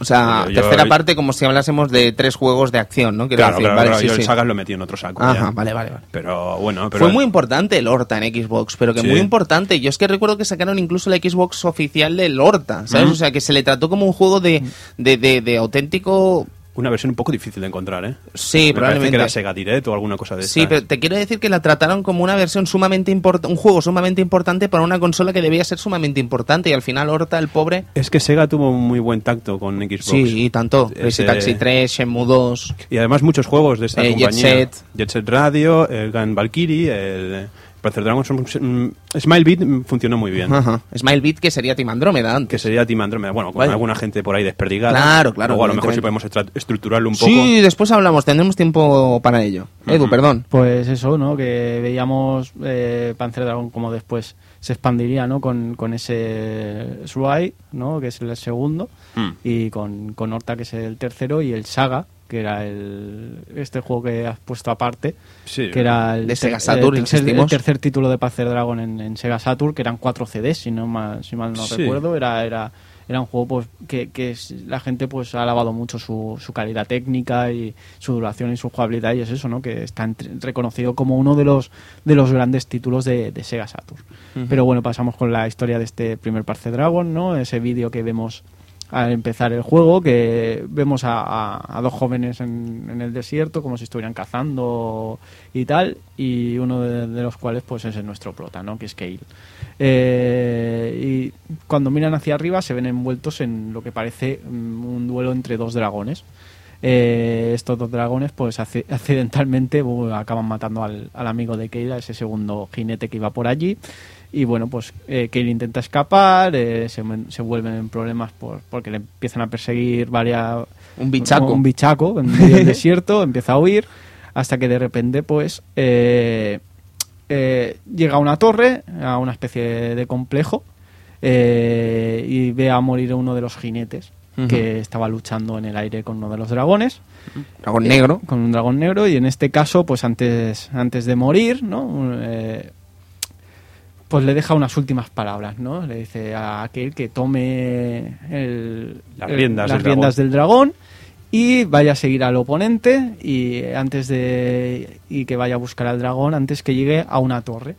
S1: O sea,
S3: Yo- yo-
S1: tercera parte como si hablásemos de tres juegos de acción, ¿no? Quiero
S3: Claro,
S1: decir,
S3: claro,
S1: vale,
S3: claro,
S1: sí,
S3: yo
S1: sí.
S3: el Sagas lo metí en otro saco.
S1: Ajá,
S3: ya.
S1: vale, vale, vale.
S3: Pero bueno, pero
S1: Fue muy importante el Horta en Xbox, pero que
S3: Sí.
S1: muy importante. Yo es que recuerdo que sacaron incluso la Xbox oficial del Horta, ¿sabes? O sea, que se le trató como un juego de, de, de, de auténtico...
S3: una versión un poco difícil de encontrar, ¿eh?
S1: Sí,
S3: Me
S1: probablemente.
S3: que era Sega Direct o alguna cosa de
S1: Sí,
S3: estas.
S1: pero te quiero decir que la trataron como una versión sumamente importante, un juego sumamente importante para una consola que debía ser sumamente importante y al final Horta, el pobre...
S3: Es que Sega tuvo un muy buen tacto con Xbox.
S1: Sí, y tanto.
S3: Ese-
S1: Taxi 3, Shenmue 2...
S3: Y además muchos juegos de esta
S1: Eh, Jet
S3: compañía.
S1: Set.
S3: Jet Set Radio, el Gun Valkyrie, el Panzer Dragon. Son, Smilebit mm, funcionó muy bien.
S1: Ajá. Smilebit, que sería Team Andrómeda
S3: Que sería Team Andromeda. Bueno, con
S1: Vaya.
S3: alguna gente por ahí desperdigada.
S1: Claro, claro,
S3: Luego a lo mejor si podemos estructurarlo un poco.
S1: Sí, después hablamos, tendremos tiempo para ello. Edu, perdón.
S2: Pues eso, ¿no? Que veíamos eh, Panzer Dragon como después se expandiría, ¿no? Con, con ese Swai, ¿no? Que es el segundo.
S3: Mm.
S2: Y con, con Horta, que es el tercero. Y el Saga, que era el este juego que has puesto aparte.
S3: Sí.
S2: que era el,
S1: De Sega Saturn,
S2: el tercer, el
S1: insistimos.
S2: tercer título de Panzer Dragon en, en Sega Saturn, que eran cuatro CDs, si, no mal, si mal no
S3: Sí.
S2: recuerdo. Era, era, era un juego pues, que, la gente pues ha alabado mucho su, su calidad técnica y su duración y su jugabilidad y es eso, ¿no? Que está reconocido como uno de los de los grandes títulos de, de Sega Saturn. Pero bueno, pasamos con la historia de este primer Panzer Dragon, ¿no? Ese vídeo que vemos al empezar el juego, que vemos a, dos jóvenes en, en el desierto como si estuvieran cazando y tal, y uno de, los cuales pues es nuestro prota, ¿no? Que es Kale. Eh, y cuando miran hacia arriba se ven envueltos en lo que parece mm, un duelo entre dos dragones. Eh, estos dos dragones pues acci- accidentalmente acaban matando al, al amigo de Keila, ese segundo jinete que iba por allí y bueno, pues eh, Kale intenta escapar, eh, se, se vuelven en problemas por, porque le empiezan a perseguir varias...
S1: Un bichaco.
S2: Un bichaco en medio del desierto, empieza a huir, hasta que de repente pues eh, eh, llega a una torre, a una especie de complejo, eh, y ve a morir uno de los jinetes que estaba luchando en el aire con uno de los dragones
S1: Dragón negro.
S2: con un dragón negro y en este caso pues antes antes de morir no Eh, pues le deja unas últimas palabras no le dice a aquel que tome el-
S3: Las
S2: el-
S3: riendas
S2: las
S3: del
S2: riendas del dragón y vaya a seguir al oponente y antes de y que vaya a buscar al dragón antes que llegue a una torre.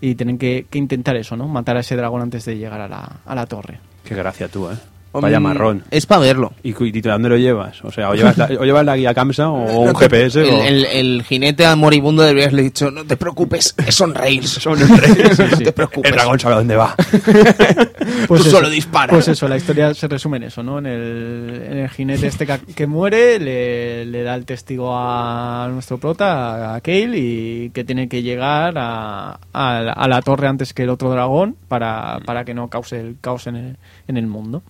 S2: Y tienen que, que intentar eso no matar a ese dragón antes de llegar a la, a la torre.
S3: Qué gracia tú, ¿eh? Vaya marrón.
S1: Es para verlo.
S3: ¿Y, y de dónde lo llevas? O sea, o llevas la, o llevas la guía Kamsa o un
S1: te-
S3: GPS
S1: El,
S3: o...
S1: el- el jinete moribundo debería haberle dicho, no te preocupes, son rails.
S3: Son reyes.
S1: no te preocupes.
S3: El dragón sabe dónde va.
S1: Tú solo dispara.
S2: Pues eso, la historia se resume en eso, ¿no? En el, en el jinete este que, que muere, le, le da el testigo a nuestro prota, a Kale, y que tiene que llegar a, a la, a la torre antes que el otro dragón para, para que no cause el caos en el, en el mundo.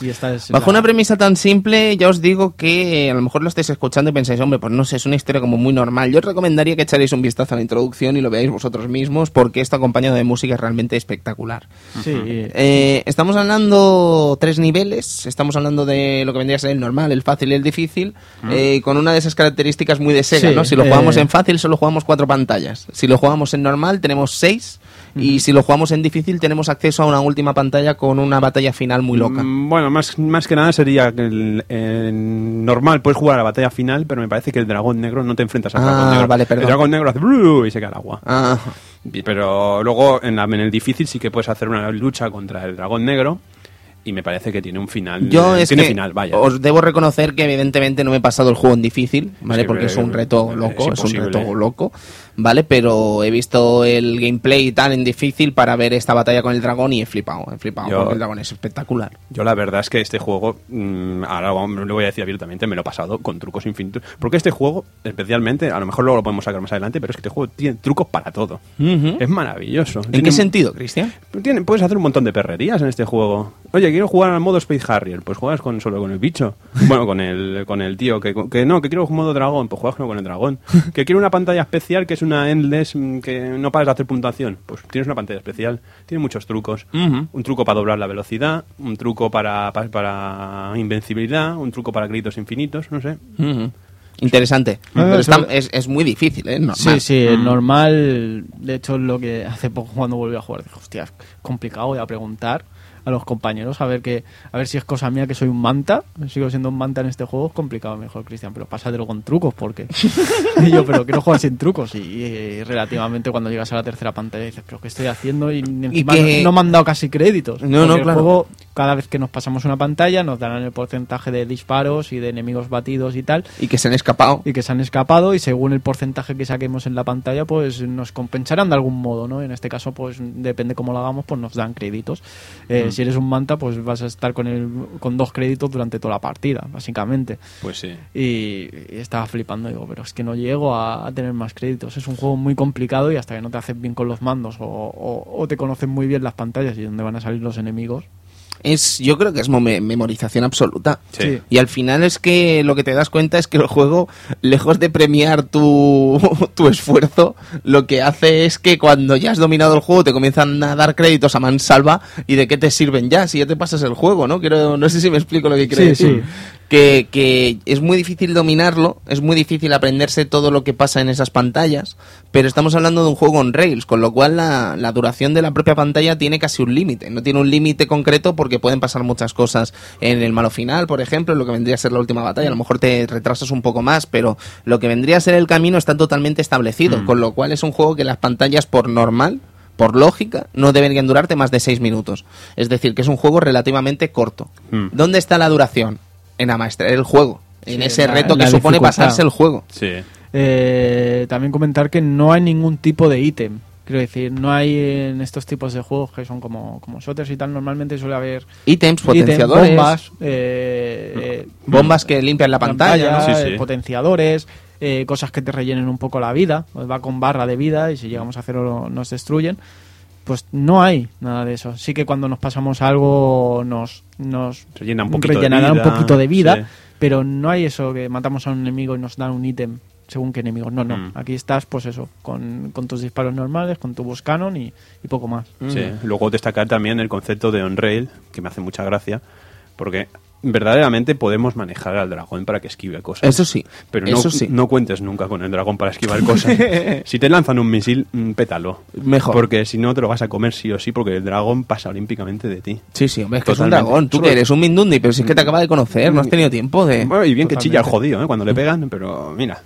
S2: Y esta es
S1: Bajo
S2: la-
S1: una premisa tan simple, ya os digo que a lo mejor lo estáis escuchando y pensáis, hombre, pues no sé, es una historia como muy normal. Yo os recomendaría que echaréis un vistazo a la introducción y lo veáis vosotros mismos, porque esto acompañado de música es realmente espectacular.
S2: Sí,
S1: Eh, estamos hablando tres niveles, estamos hablando de lo que vendría a ser el normal, el fácil y el difícil, eh, con una de esas características muy de Sega,
S2: Sí,
S1: ¿no? Si lo
S2: eh,
S1: jugamos en fácil solo jugamos cuatro pantallas, si lo jugamos en normal tenemos seis, y si lo jugamos en difícil tenemos acceso a una última pantalla con una batalla final muy loca.
S3: Mm, Bueno, más, más que nada sería que el, el normal puedes jugar a la batalla final, pero me parece que el dragón negro no te enfrentas al
S1: Ah,
S3: dragón negro.
S1: vale, perdón.
S3: El dragón negro hace y se cae al agua.
S1: Ah,
S3: Pero luego en, la- en el difícil sí que puedes hacer una lucha contra el dragón negro y me parece que tiene un final.
S1: Yo
S3: eh,
S1: es
S3: tiene
S1: que
S3: final, vaya.
S1: os debo reconocer que evidentemente no me he pasado el juego en difícil, ¿vale?
S3: Sí,
S1: Porque es un reto loco, es, un reto loco, ¿vale? Pero he visto el gameplay y tal en difícil para ver esta batalla con el dragón y he flipado, he flipado,
S3: Yo-
S1: porque el dragón es espectacular.
S3: Yo la verdad es que este juego, mm, ahora lo voy a decir abiertamente, me lo he pasado con trucos infinitos. Porque este juego, especialmente, a lo mejor luego lo podemos sacar más adelante, pero es que este juego tiene trucos para todo. Es maravilloso.
S1: ¿En
S3: Tiene-
S1: qué sentido, Cristian?
S3: Tiene- puedes hacer un montón de perrerías en este juego. Oye, quiero jugar al modo Space Harrier, pues juegas con, solo con el bicho. Bueno, con el, con el tío. Que, que no, que quiero un modo dragón, pues juegas solo con el dragón. Que quiero una pantalla especial que es una endless, mm, que no pares de hacer puntuación. Pues tienes una pantalla especial. Tiene muchos trucos. Un truco para doblar la velocidad, un truco para, pa- para, invencibilidad, un truco para créditos infinitos, no sé.
S1: Interesante.
S2: Ah,
S1: Pero
S2: eso-
S1: está- es, es muy difícil, ¿eh? Normal.
S2: Sí, sí, el normal. De hecho, lo que hace poco cuando volví a jugar, dije, hostia, es complicado. Voy a preguntar a los compañeros a ver que a ver si es cosa mía que soy un manta. Sigo siendo un manta en este juego. Es complicado, mejor, Cristian, pero pásatelo con trucos, porque. y yo, pero quiero jugar sin trucos. Y, y relativamente cuando llegas a la tercera pantalla dices, pero ¿qué estoy haciendo? Y encima
S1: que-
S2: no me han dado casi créditos.
S1: No, no,
S2: el
S1: claro.
S2: juego, cada vez que nos pasamos una pantalla, nos darán el porcentaje de disparos y de enemigos batidos y tal
S1: Y que se han escapado.
S2: y que se han escapado y según el porcentaje que saquemos en la pantalla pues nos compensarán de algún modo no en este caso pues depende cómo lo hagamos pues nos dan créditos Eh, si eres un manta pues vas a estar con el con dos créditos durante toda la partida básicamente
S3: Pues sí.
S2: y, y estaba flipando digo pero es que no llego a, a tener más créditos es un juego muy complicado y hasta que no te haces bien con los mandos o, o- o te conocen muy bien las pantallas y dónde van a salir los enemigos
S1: Es, yo creo que es memorización absoluta.
S3: Sí.
S1: Y al final es que lo que te das cuenta es que el juego, lejos de premiar tu, tu esfuerzo, lo que hace es que cuando ya has dominado el juego te comienzan a dar créditos a mansalva y de qué te sirven ya, si ya te pasas el juego, ¿no? Quiero, no sé si me explico lo que quiero
S2: Sí,
S1: decir.
S2: sí.
S1: Que, que es muy difícil dominarlo, es muy difícil aprenderse todo lo que pasa en esas pantallas, pero estamos hablando de un juego en Rails, con lo cual la, la duración de la propia pantalla tiene casi un límite. No tiene un límite concreto porque pueden pasar muchas cosas en el malo final, por ejemplo, en lo que vendría a ser la última batalla. A lo mejor te retrasas un poco más, pero lo que vendría a ser el camino está totalmente establecido, con lo cual es un juego que las pantallas por normal por lógica, no deberían durarte más de 6 minutos. Es decir, que es un juego relativamente corto.
S3: Mm.
S1: ¿Dónde está la duración? En amaestrar el juego. En
S2: Sí,
S1: ese
S2: la-
S1: reto que supone
S2: dificultad.
S1: pasarse el juego.
S3: Sí.
S2: Eh, también comentar que no hay ningún tipo de ítem. Quiero decir, no hay en estos tipos de juegos que son como, como shooters y tal, normalmente suele haber
S1: Ítems,
S2: ítems,
S1: potenciadores,
S2: bombas, eh, eh,
S1: bombas que limpian la pantalla. ¿no?
S3: Sí, sí.
S2: potenciadores, eh, cosas que te rellenen un poco la vida. Pues va con barra de vida y si llegamos a cero nos destruyen. Pues no hay nada de eso. Sí que cuando nos pasamos algo nos, nos
S3: Rellena un poquito de
S2: rellenará
S3: vida,
S2: un poquito de vida,
S3: sí.
S2: pero no hay eso que matamos a un enemigo y nos dan un ítem según qué enemigo. No, no.
S3: Mm.
S2: Aquí estás, pues eso, con, con tus disparos normales, con tu bus cannon y, y poco más.
S3: Sí. Luego destacar también el concepto de on-rail, que me hace mucha gracia, porque verdaderamente podemos manejar al dragón para que esquive cosas.
S1: Eso sí,
S3: Pero no,
S1: eso sí.
S3: no cuentes nunca con el dragón para esquivar cosas. si te lanzan un misil, mm, pétalo.
S1: Mejor.
S3: Porque si no te lo vas a comer sí o sí, porque el dragón pasa olímpicamente de ti.
S1: Sí, sí, hombre, es que es un
S3: Totalmente.
S1: dragón. Tú que eres un Mindundi, pero si es que te acaba de conocer, no has tenido tiempo de...
S3: Bueno, y bien que chilla el
S2: Totalmente.
S3: jodido, ¿eh? Cuando le pegan, pero mira.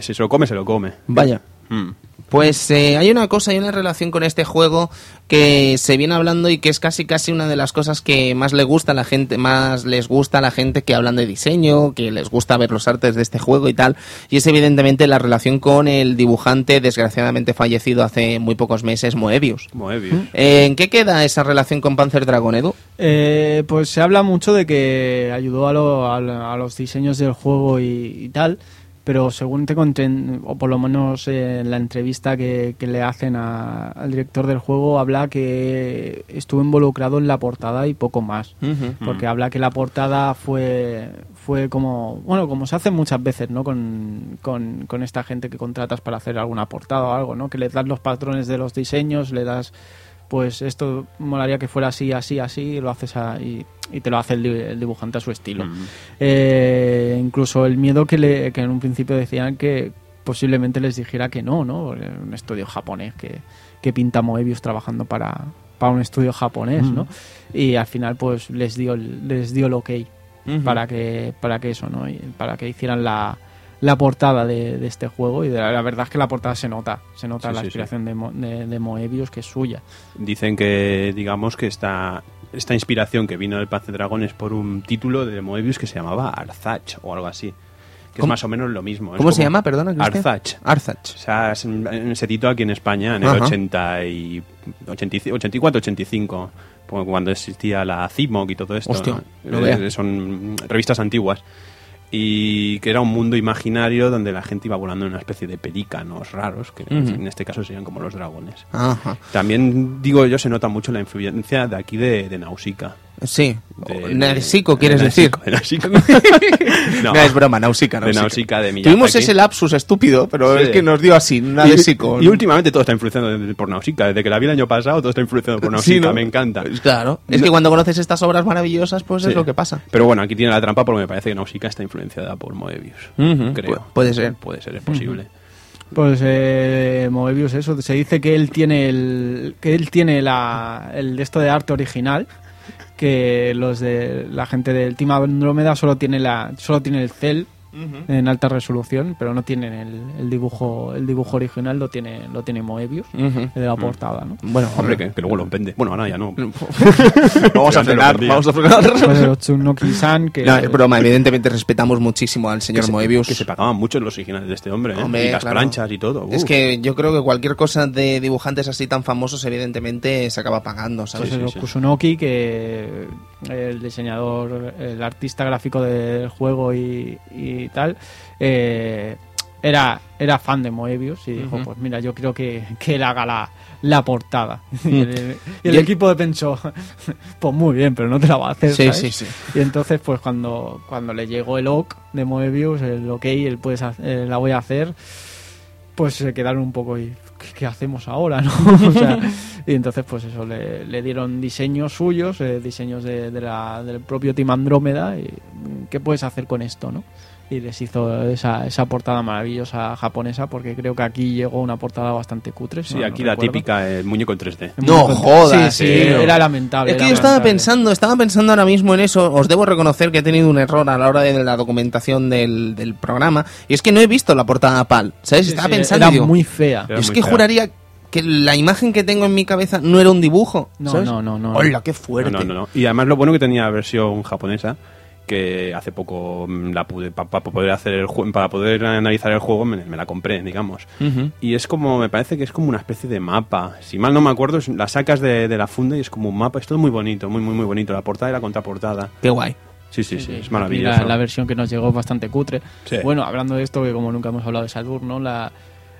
S3: si se lo come, se lo come.
S1: Vaya.
S3: Mm.
S1: Pues eh, hay una cosa, hay una relación con este juego que se viene hablando y que es casi casi una de las cosas que más le gusta a la gente, más les gusta a la gente que hablan de diseño, que les gusta ver los artes de este juego y tal, y es evidentemente la relación con el dibujante desgraciadamente fallecido hace muy pocos meses, Moebius.
S3: Moebius.
S1: Eh, ¿En qué queda esa relación con Panzer Dragon, Edu?
S2: Eh, pues se habla mucho de que ayudó a, lo- a lo- a los diseños del juego y, y tal, pero según te conté, o por lo menos eh, en la entrevista que, que le hacen a- al director del juego, habla que estuvo involucrado en la portada y poco más. Porque habla que la portada fue fue como bueno como se hace muchas veces no con, con, con esta gente que contratas para hacer alguna portada o algo no que le das los patrones de los diseños le das pues esto molaría que fuera así así así y lo haces a- y, y te lo hace el, di- el dibujante a su estilo. Eh, incluso el miedo que le que en un principio decían que posiblemente les dijera que no no Porque un estudio japonés que, que pinta Moebius trabajando para para un estudio japonés no y al final pues les dio el- les dio el ok para que para que eso no y para que hicieran la, la portada de, de este juego y de la, la verdad es que la portada se nota se nota
S3: Sí,
S2: la
S3: sí,
S2: inspiración de, Mo- de, de Moebius que es suya
S3: Dicen que, digamos, que esta, esta inspiración que vino del Panzer Dragon es por un título de Moebius que se llamaba Arzach o algo así. Que es
S1: ¿Cómo-
S3: más o menos lo mismo.
S1: ¿Cómo se llama, perdona?
S3: Arzach.
S1: Arzach.
S3: O sea, se, editó aquí en España en el
S1: Ajá.
S3: 80 y 80 84, 85, pues cuando existía la CIMOC y todo esto.
S1: Hostia,
S3: Eh, son revistas antiguas. Y que era un mundo imaginario donde la gente iba volando en una especie de pelícanos raros, que en este caso serían como los dragones.
S1: Ajá.
S3: También, digo yo, se nota mucho la influencia de aquí de, de Nausicaa.
S1: Sí.
S3: De-
S1: Nausicaa, ¿quieres
S3: de
S1: decir?
S3: De.
S1: No, es broma, Nausicaa,
S3: De.
S1: Nausicaa,
S3: de Miyazaki.
S1: Tuvimos ese lapsus estúpido, pero
S3: Sí.
S1: es que nos dio así, de
S3: Y, y últimamente todo está influenciado por Nausicaa. Desde que la vi el año pasado, todo está influenciado por.
S1: Sí, ¿no?
S3: Me encanta.
S1: Claro. Es que cuando conoces estas obras maravillosas, pues
S3: Sí.
S1: es lo que pasa.
S3: Pero bueno, aquí tiene la trampa porque me parece que Nausicaa está influenciada por Moebius. Creo.
S1: pu- puede ser.
S3: Puede ser, es posible.
S2: Pues eh, Moebius eso se dice que él tiene el que él tiene la el de esto de arte original que los de la gente del Team Andrómeda solo tiene la solo tiene el cel en alta resolución pero no tienen el, el dibujo el dibujo original lo tiene lo tiene Moebius el de la portada ¿no?
S1: Bueno,
S3: Hombre, que, que luego los vende. Bueno, ahora ya no.
S1: vamos a
S3: lo
S1: frenar, vamos a frenar.
S2: pues Tsunoki-san que
S1: No, es broma, evidentemente respetamos muchísimo al
S3: Que
S1: señor
S3: se,
S1: Moebius.
S3: que se pagaban mucho los originales de este hombre, ¿eh?
S1: Hombre,
S3: y las
S1: claro.
S3: planchas y todo.
S1: Es que yo creo que cualquier cosa de dibujantes así tan famosos, evidentemente, se acaba pagando, ¿sabes?
S2: Pues
S3: Sí,
S2: el
S3: sí.
S2: Kusunoki, que el diseñador, el artista gráfico del juego y, y tal, eh, era, era fan de Moebius y dijo, pues mira, yo creo que, que él haga la, la portada. y el, y el
S1: Y el-
S2: equipo pensó, pues muy bien, pero no te la va a hacer.
S1: Sí,
S2: ¿sabes?
S1: sí, sí.
S2: Y entonces, pues cuando, cuando le llegó el OK de Moebius, el OK, el puedes eh, la voy a hacer, pues se quedaron un poco y ¿qué, qué hacemos ahora? ¿no? O sea, y entonces, pues eso, le, le dieron diseños suyos, eh, diseños de, de la- del propio Team Andrómeda, y mm, ¿qué puedes hacer con esto? ¿no? Y les hizo esa, esa portada maravillosa japonesa, porque creo que aquí llegó una portada bastante cutre.
S3: Sí,
S2: no
S3: aquí la
S2: recuerdo.
S3: típica, el muñeco en 3D.
S1: No jodas,
S2: Sí, sí,
S1: tío.
S2: era lamentable.
S1: Es que yo estaba
S2: lamentable.
S1: pensando, estaba pensando ahora mismo en eso. Os debo reconocer que he tenido un error a la hora de la documentación del, del programa. Y es que no he visto la portada PAL. ¿Sabes?
S2: Sí,
S1: estaba
S2: sí,
S1: pensando.
S2: Era
S1: digo,
S2: muy fea.
S3: Era
S1: es
S3: muy
S1: que
S3: fea.
S1: juraría que la imagen que tengo en mi cabeza no era un dibujo.
S2: No,
S1: ¿sabes?
S2: no, no, no.
S1: Hola, qué fuerte.
S3: No, no, no. Y además lo bueno que tenía versión japonesa que hace poco mm, la pude para poder hacer el para poder analizar el juego me, me la compré digamos y es como me parece que es como una especie de mapa si mal no me acuerdo la sacas de, de la funda y es como un mapa es todo muy bonito muy muy muy bonito la portada y la contraportada
S1: Qué guay.
S3: sí sí sí, es maravilloso
S2: La, la versión que nos llegó es bastante cutre.
S3: Sí.
S2: Bueno, hablando de esto, que como nunca hemos hablado de Saturn, ¿no? La,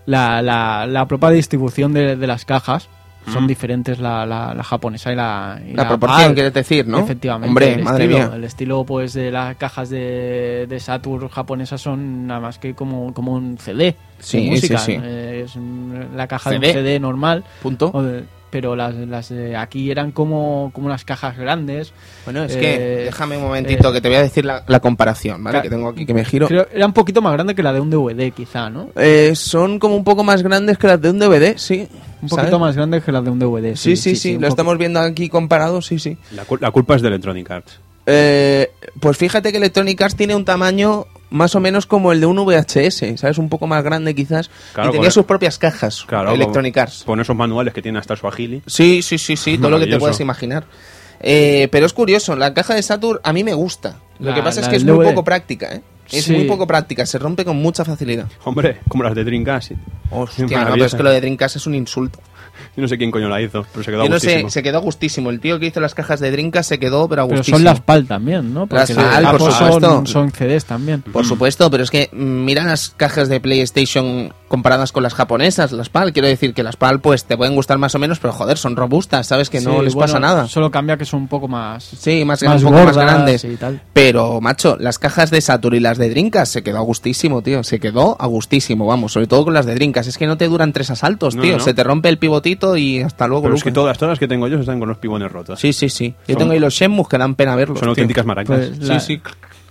S2: la, la, la propia distribución de, de las cajas son diferentes la, la, la japonesa y la y
S1: La proporción, quieres decir, ¿no?
S2: Efectivamente.
S1: Hombre,
S2: el
S1: madre
S2: estilo,
S1: mía.
S2: El estilo pues de las cajas de, de Saturn japonesas son nada más que como, como un CD
S1: Sí,
S2: música.
S1: sí, sí.
S2: Eh, es un- la caja
S1: CD.
S2: de un CD normal.
S1: Punto.
S2: o de- pero las, las de aquí eran como, como unas cajas grandes.
S1: Bueno, es
S2: Eh,
S1: que déjame un momentito
S2: eh,
S1: que te voy a decir la, la comparación, ¿vale? Que tengo aquí que me giro.
S2: Creo, era un poquito más grande que la de un DVD, quizá, ¿no?
S1: Eh, son como un poco más grandes que las de un DVD, sí.
S2: Un
S1: ¿sabes?
S2: poquito más grande que la de un DVD.
S1: Sí, sí, sí,
S2: un
S1: lo
S2: poco.
S1: estamos viendo aquí comparado, sí, sí.
S3: La, cul- la culpa es de Electronic Arts.
S1: Eh, pues fíjate que Electronic Arts tiene un tamaño más o menos como el de un VHS, ¿sabes? Un poco más grande quizás.
S3: Claro,
S1: y tenía sus propias cajas,
S3: Claro,
S1: Electronic
S3: con-
S1: Arts.
S3: Con esos manuales que tiene hasta su agili.
S1: Sí, sí, sí, sí, todo lo que te puedes imaginar. Eh, pero es curioso, la caja de Saturn a mí me gusta. Lo
S2: La-
S1: que pasa es que es muy poco práctica, ¿eh? Es
S2: Sí.
S1: muy poco práctica, se rompe con mucha facilidad.
S3: Hombre, como las de Dreamcast.
S1: Hostia, no, pero es que lo de Dreamcast es un insulto.
S3: Yo no sé quién coño la hizo, pero se quedó
S1: Yo no sé,
S3: gustísimo.
S1: se quedó gustísimo. El tío que hizo las cajas de Dreamcast se quedó, pero a
S2: Pero
S1: gustísimo.
S2: son las PAL también, ¿no?
S1: Las PAL, por
S2: Apple
S1: supuesto.
S2: son, son CDs también.
S1: Por supuesto, pero es que mm, mira las cajas de PlayStation comparadas con las japonesas, las PAL. Quiero decir que las PAL pues te pueden gustar más o menos, pero joder, son robustas, ¿sabes? Que no
S2: Sí,
S1: les
S2: bueno,
S1: pasa nada.
S2: Solo cambia que son un poco más,
S1: Sí, más,
S2: más
S1: un poco más
S2: gordas
S1: grandes.
S2: y tal.
S1: Pero, macho, las cajas de Saturn y las de Dreamcast se quedó a gustísimo, tío. Se quedó a gustísimo, vamos. Sobre todo con las de Dreamcast. Es que no te duran tres asaltos,
S3: No,
S1: tío.
S3: no.
S1: Se te rompe el y hasta luego,
S3: Pero es que todas, todas las que tengo yo están con los pivones rotos.
S1: Sí, sí, sí. Yo
S3: Son-
S1: tengo ahí los Shenmue que dan pena verlos.
S3: Son
S1: tío.
S3: auténticas maracas.
S2: Pues
S1: Sí,
S2: la,
S1: sí.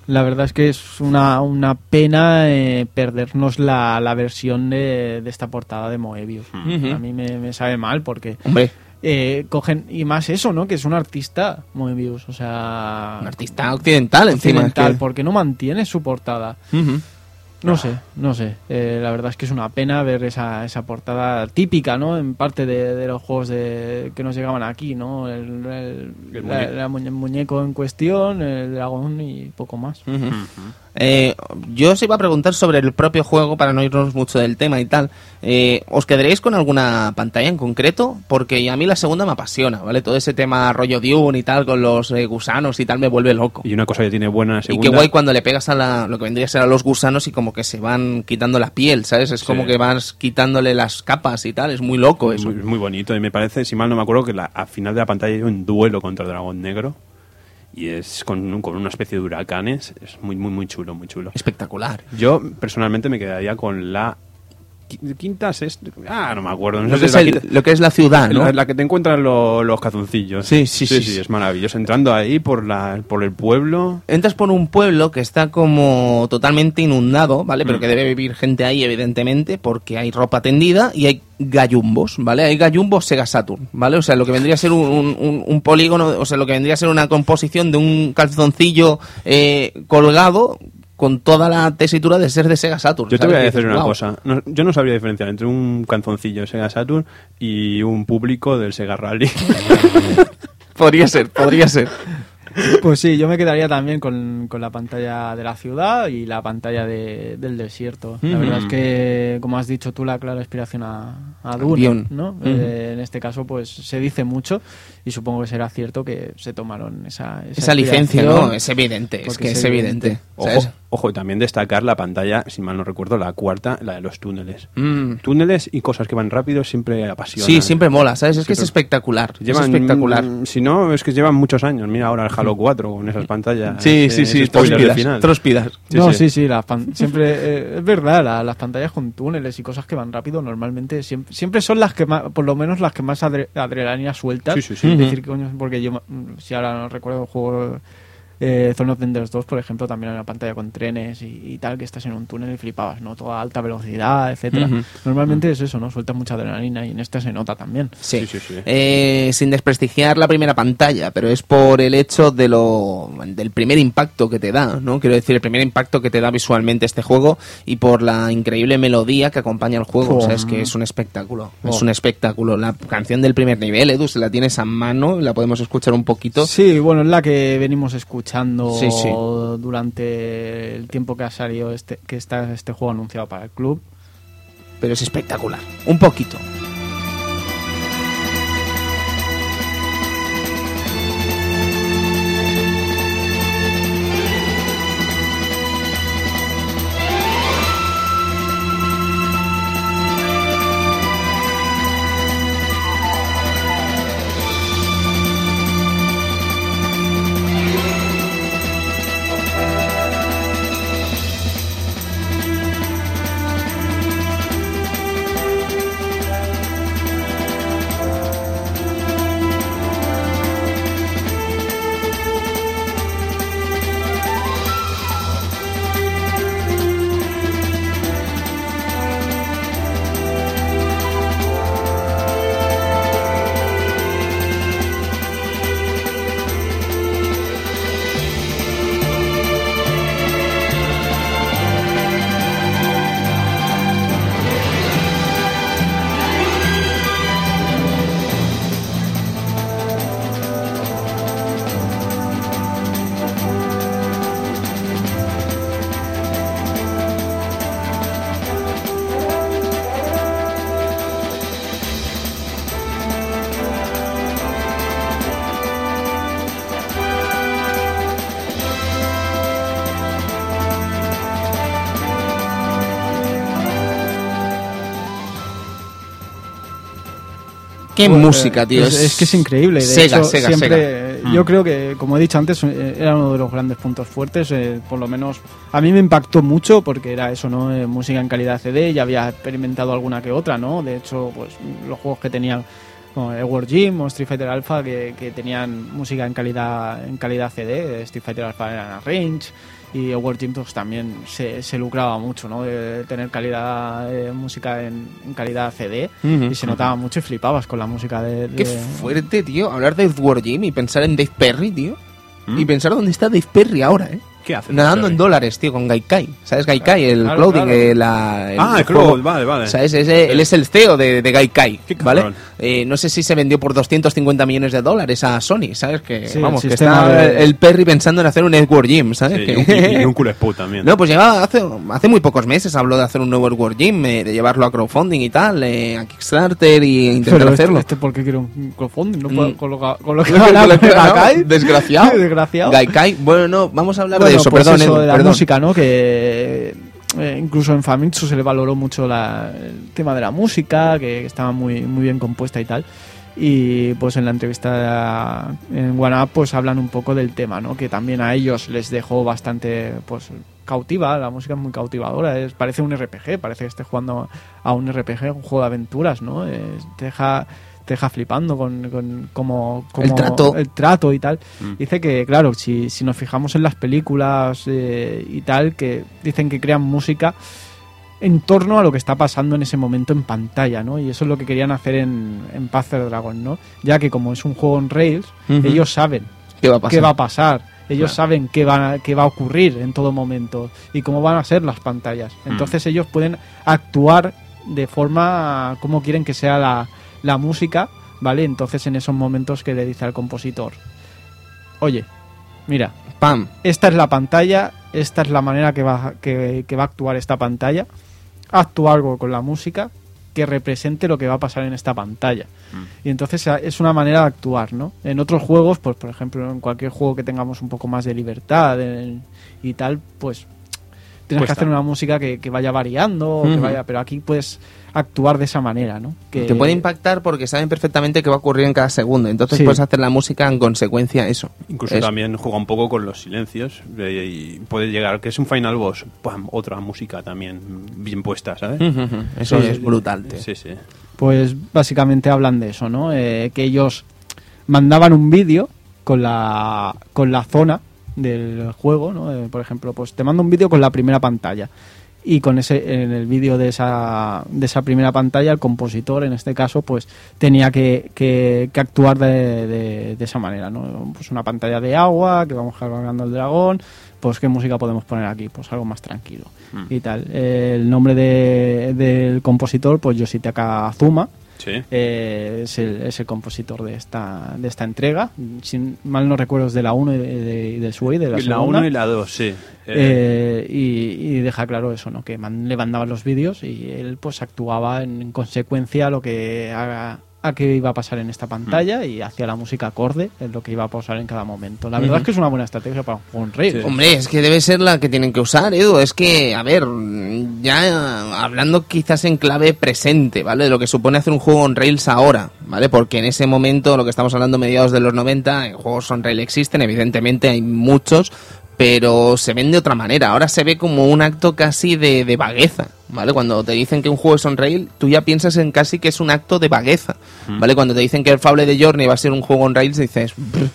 S2: la verdad es que es una, una pena eh, perdernos la, la versión de, de esta portada de Moebius. A mí me, me sabe mal porque
S1: Hombre,
S2: eh, cogen, y más eso, ¿no? Que es un artista Moebius, o sea...
S1: un artista occidental, encima. es
S2: occidental,
S1: que-
S2: porque no mantiene su portada.
S1: Ujú.
S2: No sé, no sé. Eh, la verdad es que es una pena ver esa, esa portada típica, ¿no? En parte de, de los juegos de, que nos llegaban aquí, ¿no? El, el-
S3: El
S2: la-
S3: muñe-
S2: la muñe- muñeco en cuestión, el dragón y poco más.
S1: Eh, yo os iba a preguntar sobre el propio juego para no irnos mucho del tema y tal. Eh, ¿Os quedaréis con alguna pantalla en concreto? Porque a mí la segunda me apasiona, ¿vale? Todo ese tema rollo Dune y tal, con los eh, gusanos y tal, me vuelve loco.
S3: Y una cosa que tiene buena la
S1: Y
S3: segunda.
S1: qué guay cuando le pegas a la, lo que vendría a ser a los gusanos y como que se van quitando la piel, ¿sabes? Es como
S3: Sí.
S1: que vas quitándole las capas y tal, es muy loco
S3: es
S1: eso.
S3: muy, muy bonito. Y me parece, si mal no me acuerdo, que la, al final de la pantalla hay un duelo contra el dragón negro. Y es con, con una especie de huracanes. Es muy, muy, muy chulo, muy chulo.
S1: Espectacular.
S3: Yo personalmente me quedaría con la quinta, sexta. Ah, no me acuerdo. No
S1: Lo que, es
S3: la
S1: el-
S3: quinta-
S1: lo que es la ciudad, ¿no?
S3: la, la que te encuentran lo- los cazoncillos.
S1: Sí, sí, sí,
S3: sí,
S1: sí.
S3: es maravilloso. Entrando ahí por, la, por el pueblo.
S1: Entras por un pueblo que está como totalmente inundado, ¿vale? Pero
S3: Mm.
S1: que debe vivir gente ahí, evidentemente, porque hay ropa tendida y hay gallumbos, ¿vale? Hay gallumbos Sega Saturn, ¿vale? O sea, lo que vendría a ser un, un- un- un polígono, o sea, lo que vendría a ser una composición de un calzoncillo eh, colgado con toda la tesitura de ser de Sega Saturn.
S3: Yo te voy a decir una cosa. No- yo no sabría diferenciar entre un canzoncillo de Sega Saturn y un público del Sega Rally.
S1: Podría ser, podría ser.
S2: Pues sí, yo me quedaría también con, con la pantalla de la ciudad y la pantalla de- del desierto. La
S1: Ujú.
S2: verdad es que, como has dicho tú, la clara inspiración a, a Dune. ¿no? Eh, en este caso, pues se dice mucho y supongo que será cierto que se tomaron esa esa,
S1: Esa licencia. ¿no? Es evidente, es que
S2: es
S1: evidente.
S3: Ojo, ojo, y también destacar la pantalla, si mal no recuerdo, la cuarta, la de los túneles.
S1: Mm.
S3: Túneles y cosas que van rápido siempre apasionan.
S1: Sí, siempre mola, ¿sabes? Es que es espectacular.
S3: Llevan,
S1: es espectacular.
S3: mm, Si no, es que llevan muchos años. Mira ahora el Halo 4 con esas pantallas.
S1: Sí,
S3: ese-
S1: sí, sí, tróspidas,
S3: final.
S1: tróspidas.
S3: Sí,
S2: no,
S3: sí.
S2: sí, sí, las pan- siempre eh, es verdad, la- las pantallas con túneles y cosas que van rápido normalmente siempre, siempre son las que más, por lo menos las que más adre- adrenalina sueltas.
S3: Sí, sí, sí.
S2: Decir, coño, porque yo, mm, si ahora no recuerdo el juego eh, Zone of Enders 2, por ejemplo, también hay una pantalla con trenes y, y tal, que estás en un túnel y flipabas, ¿no? Toda alta velocidad, etcétera.
S1: Ujú.
S2: Normalmente es eso, ¿no? Suelta mucha adrenalina y en esta se nota también.
S1: Sí.
S3: Sí, sí, sí.
S1: Eh, sin desprestigiar la primera pantalla, pero es por el hecho de lo del primer impacto que te da, ¿no? Quiero decir, el primer impacto que te da visualmente este juego y por la increíble melodía que acompaña el juego. O sea, es que es un espectáculo. Es
S2: Oh.
S1: un espectáculo. La canción del primer nivel, Edu, si la tienes a mano, la podemos escuchar un poquito.
S2: Sí, bueno, es la que venimos escuchando
S1: Sí, sí.
S2: durante el tiempo que ha salido este, que está este juego anunciado para el club.
S1: Pero es espectacular. Un poquito. Qué música, tío.
S2: Es, es que es increíble. De
S1: Sega,
S2: hecho,
S1: Sega,
S2: siempre,
S3: Sega.
S2: Yo
S3: Mm.
S2: creo que, como he dicho antes, eh, era uno de los grandes puntos fuertes. eh, por lo menos a mí me impactó mucho porque era eso, ¿no? Eh, música en calidad CD. Ya había experimentado alguna que otra, ¿no? De hecho, pues los juegos que tenían como Edward Gym o Street Fighter Alpha que, que tenían música en calidad en calidad CD. Street Fighter Alpha era Range y Edward Gym pues, también se, se lucraba mucho, ¿no? De tener calidad eh, música en, en calidad CD y se notaba mucho y flipabas con la música de...
S1: Qué
S2: de-
S1: fuerte, tío. Hablar de Edward Jim y pensar en Dave Perry, tío.
S3: ¿Mm?
S1: Y pensar dónde está Dave Perry ahora, ¿eh?
S3: ¿Qué hace?
S1: Nadando en dólares, tío, con Gaikai. ¿Sabes? Gaikai, el
S2: Claro,
S1: clothing,
S2: claro.
S1: eh, la, el
S3: Ah, el
S1: juego.
S3: Cloud, vale, vale.
S1: ¿Sabes? Ese- él es el CEO de, de Gaikai,
S3: Qué
S1: ¿vale? Eh, no sé si se vendió por 250 millones de dólares a Sony, ¿sabes? Que,
S2: Sí,
S1: vamos,
S2: el
S1: que está
S2: de-
S1: el Perry pensando en hacer un Edward Jim, ¿sabes?
S3: Sí,
S1: Que-
S3: y, un- un cool Spot también.
S1: No, pues llevaba hace, hace muy pocos meses habló de hacer un nuevo Edward Jim, eh, de llevarlo a crowdfunding y tal, eh, a Kickstarter y intentar
S2: Pero este,
S1: hacerlo.
S2: este ¿por qué quiere un crowdfunding? No
S1: Mm.
S2: puedo colocar con lo que
S1: Con lo que gana,
S2: Gaikai.
S1: Desgraciado.
S2: Desgraciado.
S1: Gaikai, bueno, no, vamos a hablar
S2: Bueno,
S1: eso,
S2: pues
S1: perdón,
S2: eso
S1: Edu,
S2: de la
S1: perdón.
S2: música, ¿no? Que eh, incluso en Famitsu se le valoró mucho la- el tema de la música, que estaba muy, muy bien compuesta y tal. Y pues en la entrevista en Up pues hablan un poco del tema, ¿no? Que también a ellos les dejó bastante pues cautiva, la música es muy cautivadora, es, parece un RPG, parece que esté jugando a un RPG, un juego de aventuras, ¿no? Es- deja te deja flipando con, con cómo, cómo-
S1: El trato.
S2: el trato y tal.
S3: Mm.
S2: Dice que, claro, si, si nos fijamos en las películas eh, y tal, que dicen que crean música en torno a lo que está pasando en ese momento en pantalla, ¿no? Y eso es lo que querían hacer en, en Panzer Dragon, ¿no? Ya que como es un juego en Rails, ellos saben
S1: ¿Qué va a pasar?
S2: qué va a pasar. Ellos
S3: Claro.
S2: saben qué va, qué va a ocurrir en todo momento y cómo van a ser las pantallas.
S3: Mm.
S2: Entonces ellos pueden actuar de forma como quieren que sea la, la música, ¿vale? Entonces en esos momentos que le dice al compositor, oye, mira,
S1: Pam.
S2: esta es la pantalla, esta es la manera que va, que, que va a actuar esta pantalla, actúa algo con la música que represente lo que va a pasar en esta pantalla.
S3: Mm.
S2: Y entonces a- es una manera de actuar, ¿no? En otros juegos, pues por ejemplo, en cualquier juego que tengamos un poco más de libertad en- y tal, pues tienes
S3: Cuesta.
S2: que hacer una música que, que vaya variando, que vaya, pero aquí puedes actuar de esa manera, ¿no? Que
S1: Te puede impactar porque saben perfectamente qué va a ocurrir en cada segundo. Entonces
S2: Sí.
S1: puedes hacer la música en consecuencia a eso.
S3: Incluso
S1: Eso.
S3: también juega un poco con los silencios eh, y puede llegar, que es un final boss, ¡pam! otra música también bien puesta, ¿sabes?
S1: Eso
S2: Sí,
S1: es brutal, tío.
S3: Sí, sí.
S2: Pues básicamente hablan de eso, ¿no? Eh, que ellos mandaban un vídeo con la, con la zona del juego, ¿no? Eh, por ejemplo, pues te mando un vídeo con la primera pantalla. Y con ese, en el vídeo de esa, de esa primera pantalla, el compositor, en este caso, pues tenía que, que- que actuar de, de- de esa manera, ¿no? Pues una pantalla de agua, que vamos cargando el dragón, pues qué música podemos poner aquí, pues algo más tranquilo
S3: Mm.
S2: y tal. Eh, el nombre de- del compositor, pues Yoshitaka Azuma,
S3: Sí.
S2: eh, es, el, es el compositor de esta, de esta entrega. Si mal no recuerdo es de la 1 y de, de, y del Sui, de la,
S3: La
S2: segunda.
S3: 1 y la 2, sí. Eh,
S2: Eh, y, y deja claro eso, ¿no? Que man- le mandaban los vídeos y él pues actuaba en, en consecuencia a lo que a, a qué iba a pasar en esta pantalla
S3: Mm.
S2: y hacía la música acorde en lo que iba a pasar en cada momento. La verdad
S1: Ujú.
S2: es que es una buena estrategia para un juego en Rails.
S3: Sí.
S1: Hombre, es que debe ser la que tienen que usar, Edu. Es que, a ver, ya hablando quizás en clave presente, ¿vale? De lo que supone hacer un juego on Rails ahora, ¿vale? Porque en ese momento, lo que estamos hablando mediados de los 90, eh, juegos on Rails existen, evidentemente hay muchos, pero se ven de otra manera. Ahora se ve como un acto casi de, de vagueza, ¿vale? Cuando te dicen que un juego es on rail, tú ya piensas en casi que es un acto de vagueza, ¿vale? Cuando te dicen que el Fable de Journey va a ser un juego on rails, dices... "Brr,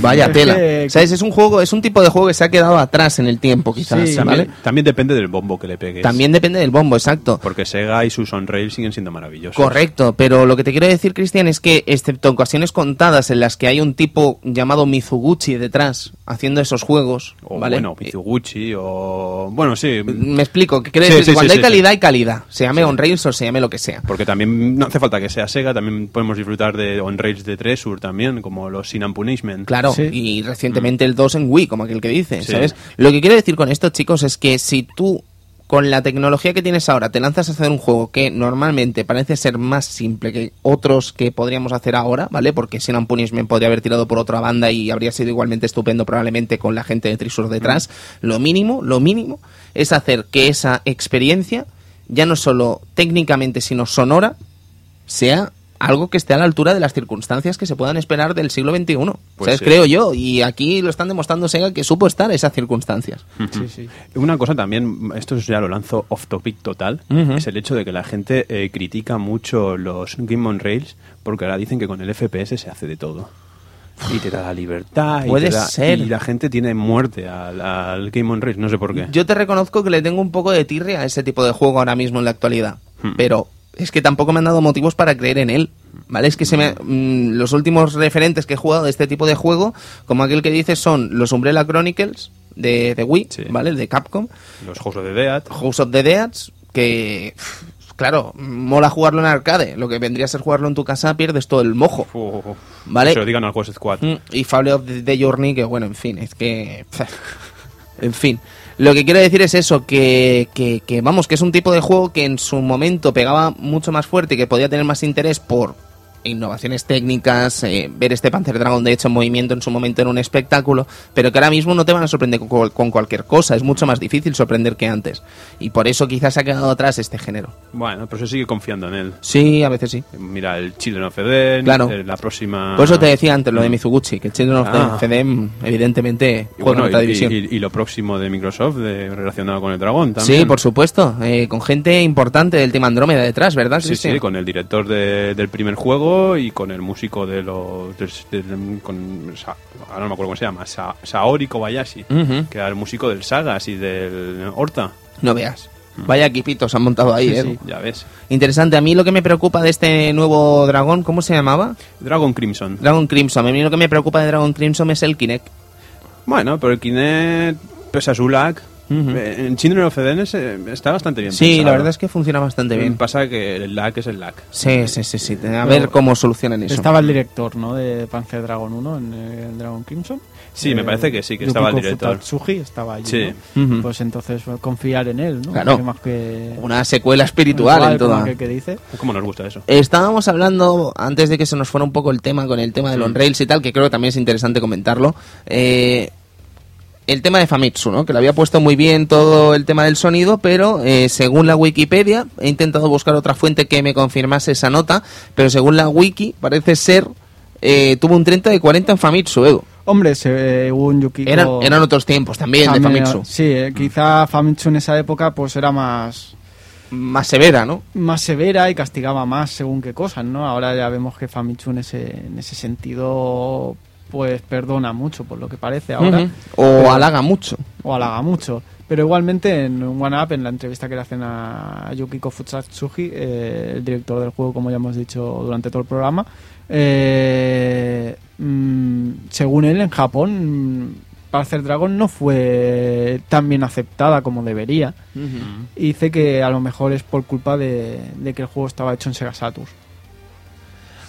S1: Vaya
S2: Es
S1: tela. ¿Sabes? Es un juego, es un tipo de juego que se ha quedado atrás en el tiempo, quizás,
S2: Sí,
S1: ¿vale?
S3: también, también depende del bombo que le pegues.
S1: También depende del bombo, exacto.
S3: Porque Sega y sus on-rail siguen siendo maravillosos.
S1: Correcto, pero lo que te quiero decir, Cristian, es que, excepto ocasiones contadas en las que hay un tipo llamado Mizuguchi detrás haciendo esos juegos,
S3: O
S1: ¿vale?
S3: bueno, Mizuguchi o... Bueno, sí.
S1: Eh, Me explico, que quiero
S3: Sí,
S1: decir
S3: sí,
S1: que cuando
S3: sí,
S1: hay
S3: sí,
S1: calidad, hay calidad. Se llame on-rails o se llame lo que sea.
S3: Porque también no hace falta que sea Sega, también podemos disfrutar de on-rails de Treasure también, como los Sin and Punishment.
S1: Claro,
S2: Sí.
S1: y recientemente el 2 en Wii, como aquel que dice,
S3: Sí.
S1: ¿sabes? Lo que quiero decir con esto, chicos, es que si tú, con la tecnología que tienes ahora, te lanzas a hacer un juego que normalmente parece ser más simple que otros que podríamos hacer ahora, ¿vale? Porque Sin and Punishment podría haber tirado por otra banda y habría sido igualmente estupendo probablemente con la gente de Trisur detrás. Lo mínimo, lo mínimo, es hacer que esa experiencia, ya no solo técnicamente, sino sonora, sea algo que esté a la altura de las circunstancias que se puedan esperar del siglo XXI.
S3: Pues
S1: ¿Sabes?
S3: sí.
S1: Creo yo. Y aquí lo están demostrando Sega que supo estar esas circunstancias.
S2: Sí, sí.
S3: Una cosa también, esto ya lo lanzo off topic total, es el hecho de que la gente eh, critica mucho los Game on Rails porque ahora dicen que con el FPS se hace de todo. Y te da la libertad. y
S1: Puede
S3: te da-
S1: ser.
S3: Y la gente tiene muerte al, al Game on Rails, no sé por qué.
S1: Yo te reconozco que le tengo un poco de tirria a ese tipo de juego ahora mismo en la actualidad.
S3: Hmm.
S1: Pero es que tampoco me han dado motivos para creer en él. ¿Vale? Es que se me,
S3: Hmm.
S1: mm, los últimos referentes que he jugado de este tipo de juego, como aquel que dices, son los Umbrella Chronicles de, de Wii,
S3: Sí.
S1: ¿vale? De Capcom,
S3: Los juegos de Dead.
S1: House of the Deads, que, claro, mola jugarlo en arcade. Lo que vendría a ser jugarlo en tu casa, pierdes todo el mojo. Vale.
S3: Se lo digan al juego Squad.
S1: Mm, Y Fable of the, the Journey, que bueno, en fin, es que... En fin, lo que quiero decir es eso, que, que, vamos, que es un tipo de juego que en su momento pegaba mucho más fuerte y que podía tener más interés por innovaciones técnicas, eh, ver este Panzer Dragon de hecho en movimiento en su momento en un espectáculo, pero que ahora mismo no te van a sorprender con, con cualquier cosa, es mucho más difícil sorprender que antes. Y por eso quizás ha quedado atrás este género.
S3: Bueno, pero se sigue confiando en él.
S1: Sí, a veces sí.
S3: Mira, el Children of Eden,
S1: Claro.
S3: eh, la próxima...
S1: Por eso te decía antes lo de Mizuguchi, que Children of
S3: Ah.
S1: the FDM evidentemente juega
S3: bueno,
S1: en otra división.
S3: y- y lo próximo de Microsoft de- relacionado con el dragón también.
S1: Sí, por supuesto, eh, con gente importante del Team Andrómeda detrás, ¿verdad,
S3: Sí, sí, con el director de- del primer juego y con el músico de los... con, ahora no me acuerdo cómo se llama, Sa- Saori Kobayashi, que era el músico del Sagas y del Horta.
S1: No veas. Vaya equipitos han montado ahí,
S2: Sí,
S1: ¿eh?
S2: sí.
S3: Ya ves.
S1: Interesante. A mí lo que me preocupa de este nuevo dragón, ¿cómo se llamaba?
S3: Dragon Crimson.
S1: Dragon Crimson. A mí lo que me preocupa de Dragon Crimson es el Kinect.
S3: Bueno, pero el Kinect, pese a su lag,
S1: Ujú.
S3: eh, en Children of Eden es, eh, está bastante bien
S1: Sí, la
S3: pensado.
S1: verdad es que funciona bastante bien.
S3: Pasa que el lag es el lag.
S1: Sí, sí, sí, sí. A ver cómo solucionan eso.
S2: Estaba el director, ¿no? De Panzer Dragon 1 en eh, Dragon Crimson.
S3: Sí, me parece que sí, que estaba el director.
S2: Futatsuji estaba allí.
S3: Sí.
S2: ¿no?
S1: Ujú.
S2: Pues entonces confiar en él, ¿no?
S1: Claro.
S2: Que más que
S1: Una secuela espiritual en
S2: igual,
S1: toda.
S2: aquel que dice.
S3: ¿Cómo nos gusta eso?
S1: Estábamos hablando, antes de que se nos fuera un poco el tema con el tema
S3: Mm.
S1: de los rails y tal, que creo que también es interesante comentarlo. eh, el tema de Famitsu, ¿no? Que le había puesto muy bien todo el tema del sonido, pero eh, según la Wikipedia, he intentado buscar otra fuente que me confirmase esa nota, pero según la Wiki, parece ser, eh, tuvo un 30 de 40 en Famitsu, Edu.
S2: Hombre, según Yukiko...
S1: Eran, eran otros tiempos también de Famitsu.
S2: Sí, eh, quizá Famitsu en esa época pues era más
S1: Más severa, ¿no?
S2: más severa y castigaba más según qué cosas, ¿no? Ahora ya vemos que Famitsu en ese, en ese sentido pues perdona mucho por lo que parece ahora.
S1: O
S2: Pero-
S1: halaga mucho.
S2: o halaga mucho. Pero igualmente en One Up, en la entrevista que le hacen a Yukiko Futsatsuji, eh, el director del juego, como ya hemos dicho durante todo el programa, eh, mm, según él, en Japón, mm, Panzer Dragon no fue tan bien aceptada como debería. Y dice que a lo mejor es por culpa de, de que el juego estaba hecho en Sega Saturn.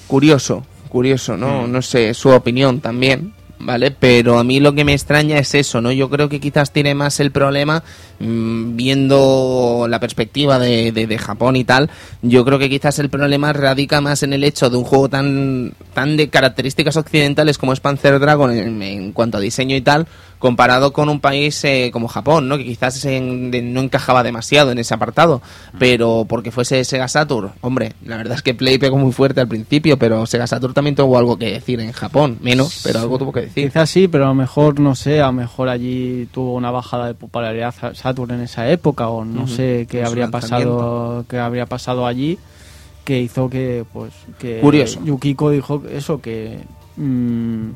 S1: Curioso, curioso, ¿no?
S3: Mm.
S1: No sé, su opinión también, ¿vale? Pero a mí lo que me extraña es eso, ¿no? Yo creo que quizás tiene más el problema, mm, viendo la perspectiva de, de- de Japón y tal, yo creo que quizás el problema radica más en el hecho de un juego tan, tan de características occidentales como es Panzer Dragon en, en cuanto a diseño y tal, comparado con un país eh, como Japón, ¿no? Que quizás en- de- no encajaba demasiado en ese apartado, pero porque fuese Sega Saturn, hombre, la verdad es que Play pegó muy fuerte al principio, pero Sega Saturn también tuvo algo que decir en Japón, menos, pero algo tuvo que decir.
S2: Quizás sí, pero a lo mejor, no sé, a lo mejor allí tuvo una bajada de popularidad Sa- Saturn en esa época o no
S1: Ujú.
S2: sé qué habría pasado qué habría pasado allí que hizo que pues que
S1: Curioso.
S2: Yukiko dijo eso que mm,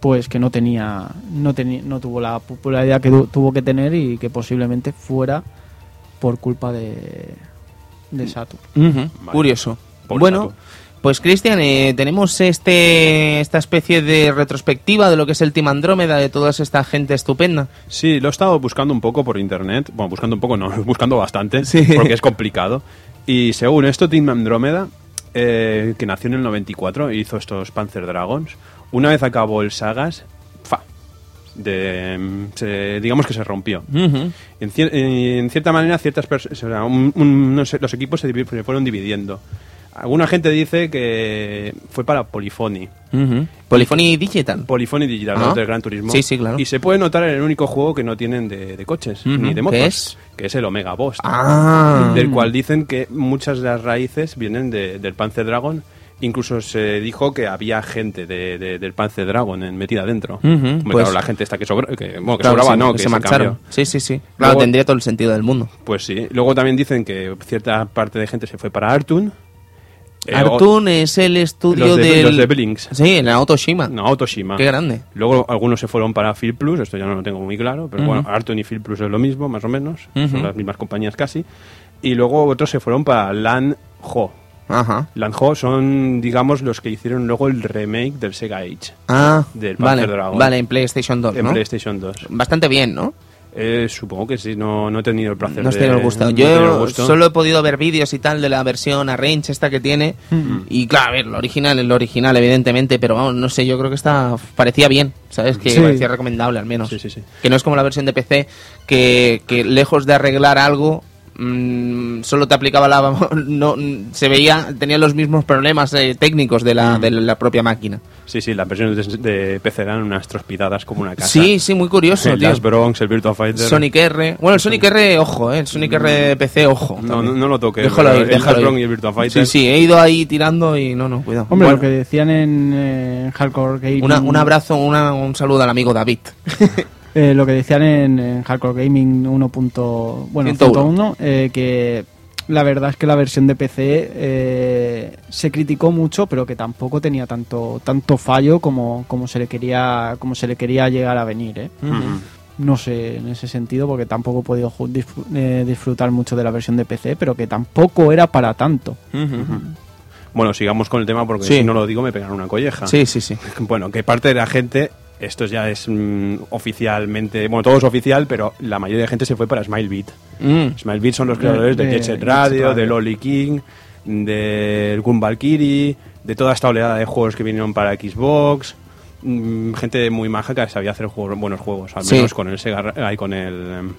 S2: pues que no tenía no tenía no tuvo la popularidad que tu- tuvo que tener y que posiblemente fuera por culpa de de Saturn.
S3: Vale.
S1: Curioso.
S3: Por
S1: bueno,
S3: Saturn.
S1: pues Cristian, eh, tenemos este esta especie de retrospectiva de lo que es el Team Andrómeda, de toda esta gente estupenda.
S3: Sí, lo he estado buscando un poco por internet. Bueno, buscando un poco, no, buscando bastante,
S1: Sí.
S3: porque es complicado. Y según esto, Team Andrómeda, eh, que nació en el 94 y hizo estos Panzer Dragons, una vez acabó el Sagas, fa, de, se- digamos que se rompió.
S1: Ujú.
S3: En, cier- en cierta manera, ciertas o sea, un- un- no sé, los equipos se, se fueron dividiendo. Alguna gente dice que fue para Polyphony.
S1: Ujú. Polyphony Digital.
S3: Polyphony Digital
S1: Ah.
S3: del Gran Turismo.
S1: Sí, sí, claro.
S3: Y se puede notar en el único juego que no tienen de, de coches ni de
S1: ¿Qué
S3: motos,
S1: es?
S3: que es el Omega Boss.
S1: Ah.
S3: Del cual dicen que muchas de las raíces vienen de- del Panzer Dragon Incluso se dijo que había gente de, de- del Panzer Dragon metida dentro.
S1: Pues-
S3: claro, la gente esta que, sobra, que, bueno, que
S1: Claro,
S3: sobraba,
S1: sí,
S3: no,
S1: que
S3: que
S1: se marcharon. Sí, sí, sí. Claro,
S3: Luego-
S1: tendría todo el sentido del mundo.
S3: Pues sí. Luego también dicen que cierta parte de gente se fue para Artun. Eh,
S1: Artun es el estudio
S3: los de-
S1: del...
S3: los de Blinks.
S1: Sí, en la Otoshima.
S3: No, Autoshima.
S1: Qué grande.
S3: Luego algunos se fueron para Phil Plus, esto ya no lo tengo muy claro, pero bueno, Artun y Phil Plus es lo mismo, más o menos, son las mismas compañías casi. Y luego otros se fueron para Lan Ho.
S1: Ajá.
S3: Lan Ho son, digamos, los que hicieron luego el remake del Sega Age
S1: Ah,
S3: Del
S1: vale,
S3: Dragon.
S1: vale, en PlayStation 2,
S3: en
S1: ¿no?
S3: PlayStation 2.
S1: Bastante bien, ¿no?
S3: Eh, supongo que sí, no, no he tenido el placer
S1: No
S3: de...
S1: gusto.
S3: no
S1: Yo
S3: gusto.
S1: solo he podido ver vídeos y tal de la versión Arrange esta que tiene. Y claro, a ver, lo original es lo original, evidentemente, pero vamos, no sé, yo creo que esta parecía bien, ¿sabes? Que
S2: Sí.
S1: parecía recomendable al menos.
S3: Sí, sí, sí.
S1: Que no es como la versión de PC, que, que lejos de arreglar algo, mm, solo te aplicaba la... no Se veía, tenía los mismos problemas eh, técnicos de la, de la propia máquina.
S3: Sí, sí, las versiones de, de PC eran unas trospidadas como una casa.
S1: Sí, sí, muy curioso,
S3: el
S1: tío.
S3: Bronx, el Virtua Fighter...
S1: Sonic R. Bueno, el Sonic R, ojo, eh. El Sonic R de PC, ojo.
S3: No, no, no lo toques.
S1: Déjalo ir,
S3: el
S1: déjalo
S3: Bronx y el Virtua Fighter...
S1: Sí, sí, he ido ahí tirando y no, no, cuidado.
S2: Hombre,
S1: Bueno,
S2: lo que decían en, eh, Hardcore Gaming.
S1: una- un abrazo, una- un saludo al amigo David.
S2: eh, lo que decían en, en Hardcore Gaming 1. punto- Bueno,
S1: 101.
S2: 101, eh, que la verdad es que la versión de PC eh, se criticó mucho, pero que tampoco tenía tanto tanto fallo como, como se le quería como se le quería llegar a venir, ¿eh? No sé en ese sentido porque tampoco he podido eh, disfrutar mucho de la versión de PC, pero que tampoco era para tanto.
S3: Bueno, sigamos con el tema porque
S1: Sí.
S3: si no lo digo me pegan una colleja.
S1: Sí, sí, sí.
S3: Bueno, que parte de la gente, esto ya es mm, oficialmente, bueno, todo es oficial, pero la mayoría de gente se fue para Smilebeat.
S1: Mm.
S3: Smilebeat son los
S2: De-
S3: creadores de,
S2: de
S3: Jet Set
S2: Jet Set
S3: Radio,
S2: Radio.
S3: de Lolly King, del Gun Valkyrie, de toda esta oleada de juegos que vinieron para Xbox. mm, gente muy maja que sabía hacer juegos, buenos juegos, al
S1: Sí.
S3: menos con el Sega, ay, con el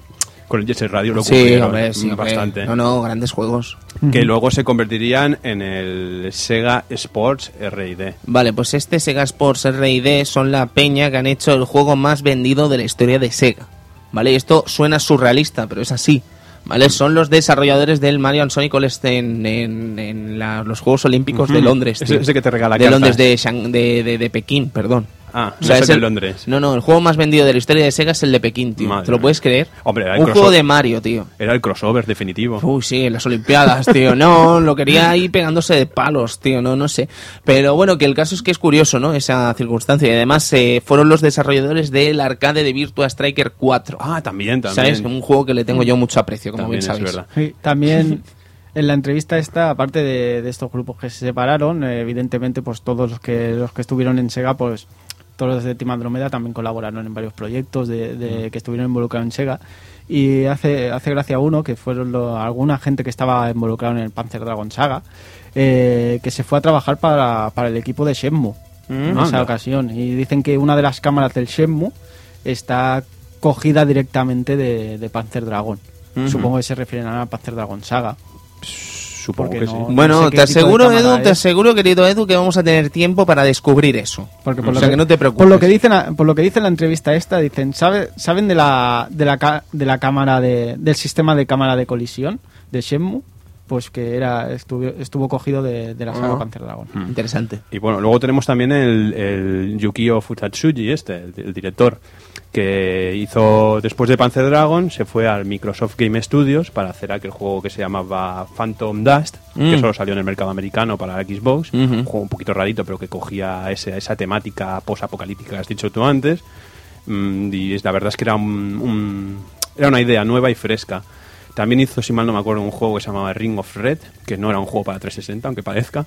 S3: con el Jet Radio lo
S1: Sí, hombre,
S3: bastante.
S1: No, no, grandes juegos.
S3: Que luego se convertirían en el Sega Sports R&D.
S1: Vale, pues este Sega Sports R&D son la peña que han hecho el juego más vendido de la historia de Sega. ¿Vale? Y esto suena surrealista, pero es así. ¿Vale? Son los desarrolladores del Mario and Sonic All en, en- en la- los Juegos Olímpicos de. Londres.
S3: Ese- que te regala
S1: De
S3: cartas.
S1: Londres, de, Shang- de, de- de Pekín, perdón.
S3: Ah,
S1: O sea,
S3: no es el
S1: el-
S3: de Londres.
S1: No, no, el juego más vendido de la historia de Sega es el de Pekín, tío.
S3: Madre
S1: ¿Te lo puedes creer?
S3: Hombre, era el
S1: Un
S3: crossover.
S1: juego de Mario, tío.
S3: Era el crossover definitivo.
S1: Uy, sí, en las Olimpiadas, tío. No, lo quería ahí pegándose de palos, tío. No, no sé. Pero bueno, que el caso es que es curioso, ¿no? Esa circunstancia. Y además eh, fueron los desarrolladores del arcade de Virtua Striker 4.
S3: Ah, también, también.
S1: ¿Sabes? Un juego que le tengo yo mucho aprecio, como
S3: También
S1: bien
S3: es verdad.
S2: Sí, también en la entrevista esta, aparte de, de estos grupos que se separaron, eh, evidentemente pues todos los que los que estuvieron en Sega, pues todos los de Team Andromeda también colaboraron en varios proyectos de, de- que estuvieron involucrados en Sega. Y hace, hace gracia uno, que fueron lo- alguna gente que estaba involucrada en el Panzer Dragon Saga, eh, que se fue a trabajar para, para el equipo de Shenmue en esa
S3: anda.
S2: ocasión. Y dicen que una de las cámaras del Shenmue está cogida directamente de, de Panzer Dragon. Supongo que se refieren a Panzer Dragon Saga.
S3: Supongo
S2: Porque
S3: que
S2: no-
S3: sí.
S1: Bueno,
S2: sé
S1: te aseguro, Edu, te aseguro, querido Edu, que vamos a tener tiempo para descubrir eso.
S2: Porque por
S1: O
S2: lo
S1: sea,
S2: que,
S1: que no te preocupes.
S2: Por lo que dicen, por lo que dice en la entrevista esta, dicen, ¿sabe, ¿saben de la, de la, ca- de la cámara de, del sistema de cámara de colisión de Shenmue? Pues que era estuvo, estuvo cogido de, de la saga. Panzer Dragon.
S1: Interesante.
S3: Y bueno, luego tenemos también el, el Yukio Futatsuji, este, el, el director, que hizo, después de Panzer Dragon, se fue al Microsoft Game Studios para hacer aquel juego que se llamaba Phantom Dust, que
S1: Mm.
S3: solo salió en el mercado americano para la Xbox. Un juego un poquito rarito, pero que cogía ese- esa temática post-apocalíptica que has dicho tú antes. Mm, y la verdad es que era, un, un- era una idea nueva y fresca. También hizo, si mal no me acuerdo, un juego que se llamaba Ring of Red, que no era un juego para 360, aunque parezca.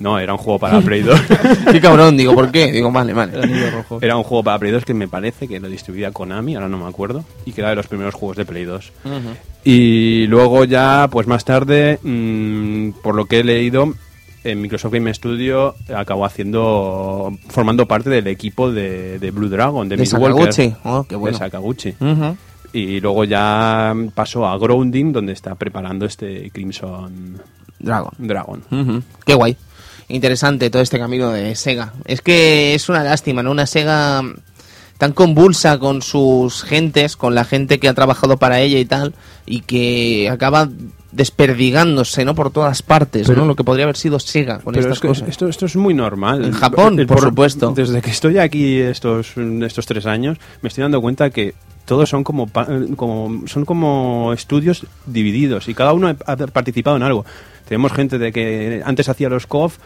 S3: No, era un juego para Play 2.
S1: Qué cabrón, digo, ¿por qué? Digo, vale, vale.
S3: Era un juego para Play 2 que me parece que lo distribuía Konami, ahora no me acuerdo, y que era de los primeros juegos de Play 2. Y luego ya, pues más tarde, mm, por lo que he leído, en Microsoft Game Studio acabó haciendo, formando parte del equipo de, de Blue Dragon, de,
S1: De Sakaguchi. Oh, qué bueno.
S3: de Sakaguchi. Y luego ya pasó a Grounding, donde está preparando este Crimson
S1: Dragon.
S3: Dragon.
S1: Qué guay. Interesante todo este camino de Sega. Es que es una lástima, ¿no? Una Sega tan convulsa con sus gentes, con la gente que ha trabajado para ella y tal, y que acaba desperdigándose, ¿no? Por todas partes,
S3: Pero-
S1: ¿no? Lo que podría haber sido Sega con
S3: Pero
S1: estas
S3: es que
S1: cosas.
S3: esto, esto es muy normal.
S1: En Japón, por supuesto.
S3: Desde que estoy aquí estos, estos tres años, me estoy dando cuenta que todos son como, pa- como son como estudios divididos y cada uno ha participado en algo. Tenemos gente de que antes hacía los KOF,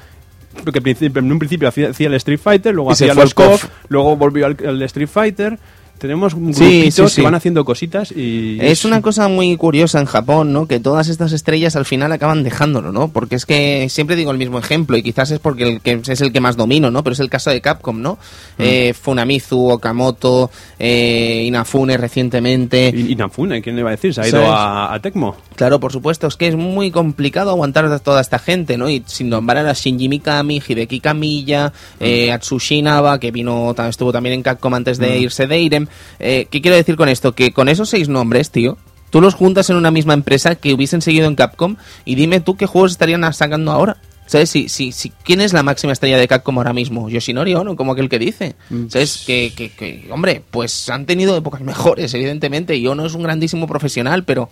S3: que en un principio hacía, el Street Fighter, luego
S1: Y
S3: hacía los.
S1: KOF,
S3: luego volvió al, al Street Fighter. Tenemos
S1: Sí,
S3: grupitos
S1: sí, sí.
S3: que van haciendo cositas y
S1: Es una cosa muy curiosa en Japón, ¿no? Que todas estas estrellas al final acaban dejándolo, ¿no? Porque es que siempre digo el mismo ejemplo y quizás es porque el que es el que más domino, ¿no? Pero es el caso de Capcom, ¿no? Eh, Funamizu, Okamoto, eh, Inafune recientemente.
S3: Inafune, ¿quién le iba a decir? Se ha ido a, a Tecmo.
S1: Claro, por supuesto, es que es muy complicado aguantar a toda esta gente, ¿no? Y sin nombrar a Shinji Mikami, Hideki Kamiya, eh, Atsushi Naba, que vino, estuvo también en Capcom antes de irse de Irem. Eh, ¿Qué quiero decir con esto? Que con esos seis nombres, tío, tú los juntas en una misma empresa que hubiesen seguido en Capcom y dime tú qué juegos estarían sacando ahora. ¿Sabes? Si, si, si, ¿Quién es la máxima estrella de Capcom ahora mismo? Yoshinori Ono, como aquel que dice. ¿Sabes? Que, que, que, hombre, pues han tenido épocas mejores, evidentemente, y Ono es un grandísimo profesional, pero,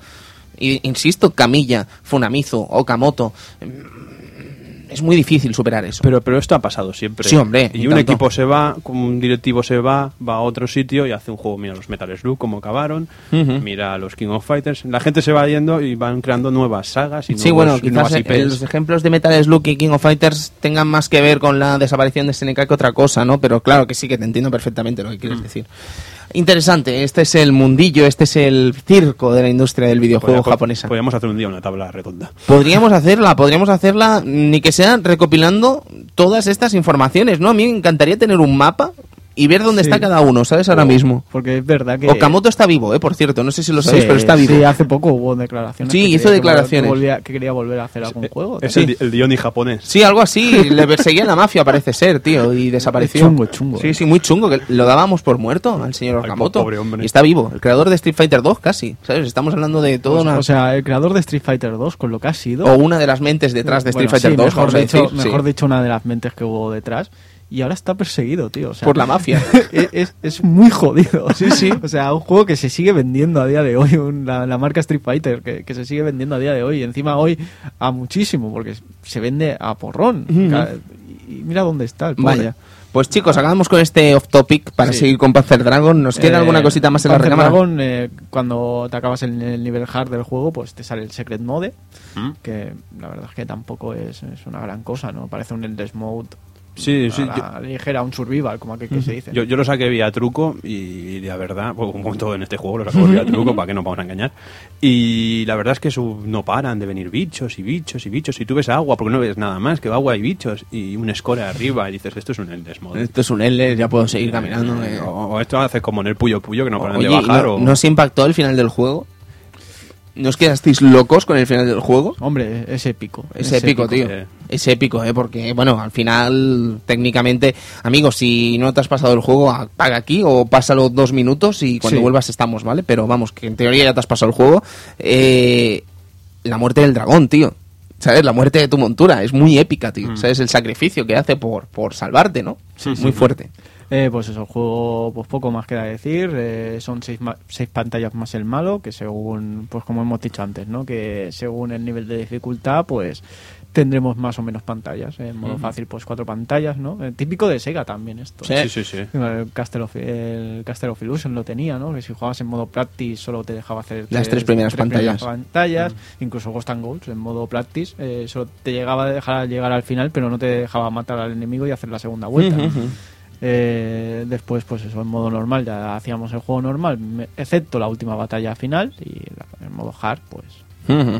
S1: insisto, Camilla, Funamizu, Okamoto, mm, es muy difícil superar eso.
S3: Pero, pero esto ha pasado siempre.
S1: Sí, hombre,
S3: Y,
S1: y
S3: un
S1: tanto.
S3: equipo se va, un directivo se va, va a otro sitio y hace un juego. Mira los Metal Slug, como acabaron. Mira los King of Fighters. La gente se va yendo y van creando nuevas sagas y
S1: Sí,
S3: nuevos-
S1: bueno, quizás eh, los ejemplos de Metal Slug y King of Fighters tengan más que ver con la desaparición de SNK que otra cosa, ¿no? Pero claro que sí, que te entiendo perfectamente lo que
S3: Mm.
S1: quieres decir. Interesante, este es el mundillo, este es el circo de la industria del videojuego japonesa.
S3: Podríamos hacer un día una tabla redonda.
S1: Podríamos hacerla, podríamos hacerla, ni que sea recopilando todas estas informaciones, ¿no? A mí me encantaría tener un mapa y ver dónde
S2: Sí.
S1: está cada uno, ¿sabes? Ahora mismo.
S2: Porque es verdad que...
S1: Okamoto está vivo, ¿eh? Por cierto, no sé si lo sabéis,
S2: Sí,
S1: pero está vivo.
S2: Sí, hace poco hubo declaraciones.
S1: Sí,
S2: que
S1: hizo declaraciones.
S2: Que, volvía- que quería volver a hacer algún juego.
S3: Es
S1: Sí.
S3: el, el Diony japonés.
S1: Sí, algo así. Le perseguía la mafia, parece ser, tío, y desapareció.
S2: Chungo, chungo.
S1: Sí, sí, muy chungo. Que lo dábamos por muerto al señor
S3: Ay,
S1: Okamoto.
S3: pobre hombre.
S1: Y está vivo. El creador de Street Fighter 2, casi. ¿Sabes? Estamos hablando de todo una...
S2: O sea, el creador de Street Fighter 2, con lo que ha sido...
S1: o una de las mentes detrás de Street
S2: Bueno,
S1: Fighter
S2: sí,
S1: 2,
S2: mejor, dicho,
S1: decir.
S2: mejor dicho, una de las mentes que hubo detrás. Y ahora está perseguido, tío. o sea,
S1: Por la mafia.
S2: es, es- es muy jodido.
S1: Sí, sí.
S2: O sea, un juego que se sigue vendiendo a día de hoy, un- la, la marca Street Fighter, que, que se sigue vendiendo a día de hoy. Y encima hoy a muchísimo, porque se vende a porrón. Y mira dónde está el pobre.
S1: Vaya. Pues chicos, acabamos con este off topic para
S2: Sí.
S1: seguir con Panzer Dragon. ¿Nos queda
S2: Eh,
S1: alguna cosita más en la
S2: Panzer
S1: recámara?
S2: Dragon, eh, cuando te acabas en el nivel hard del juego, pues te sale el Secret Mode,
S3: ¿Mm?
S2: que la verdad es que tampoco es, es una gran cosa, ¿no? Parece un Endless Mode
S3: Sí, sí.
S2: a la ligera, un survival, como aquí que se dice.
S3: Yo, yo lo saqué vía truco y la verdad, pues, como todo en este juego lo saco vía truco, para que no vamos a engañar. Y la verdad es que su- no paran de venir bichos y bichos y bichos. Y tú ves agua, porque no ves nada más que agua y bichos. Y un score arriba y dices, esto es un Endless Mode.
S1: Esto es un L, ya puedo seguir caminando. eh.
S3: O, o esto hace como en el Puyo Puyo, que no paran
S1: Oye,
S3: de bajar.
S1: ¿no,
S3: o...
S1: ¿no os impactó el final del juego? ¿No os quedasteis locos con el final del juego?
S2: Hombre, es épico.
S1: Es épico, tío.
S3: sí.
S1: Es épico, ¿eh? Porque, bueno, al final, técnicamente, amigos, si no te has pasado el juego, apaga aquí o pásalo dos minutos y cuando
S2: Sí.
S1: vuelvas estamos, ¿vale? Pero vamos, que en teoría ya te has pasado el juego. Eh, la muerte del dragón, tío. ¿Sabes? La muerte de tu montura es muy épica, tío.
S3: Mm.
S1: ¿Sabes? El sacrificio que hace por, por salvarte, ¿no? muy fuerte.
S2: Eh, pues eso, el juego, pues poco más queda decir. eh, son seis, ma- seis pantallas más el malo, que según, pues como hemos dicho antes, ¿no? Que según el nivel de dificultad, pues tendremos más o menos pantallas. En modo fácil, pues cuatro pantallas, ¿no? Eh, típico de Sega también esto.
S1: Sí.
S3: Sí, sí, sí.
S2: El Castle, of, el Castle of Illusion lo tenía, ¿no? Que si jugabas en modo practice solo te dejaba hacer
S1: Las tres primeras pantallas.
S2: pantallas. Incluso Ghost and Goals en modo practice eh, solo te llegaba a dejar llegar al final, pero no te dejaba matar al enemigo y hacer la segunda vuelta.
S1: Ujú.
S2: Eh, después, pues eso, en modo normal ya hacíamos el juego normal, excepto la última batalla final y en modo hard, pues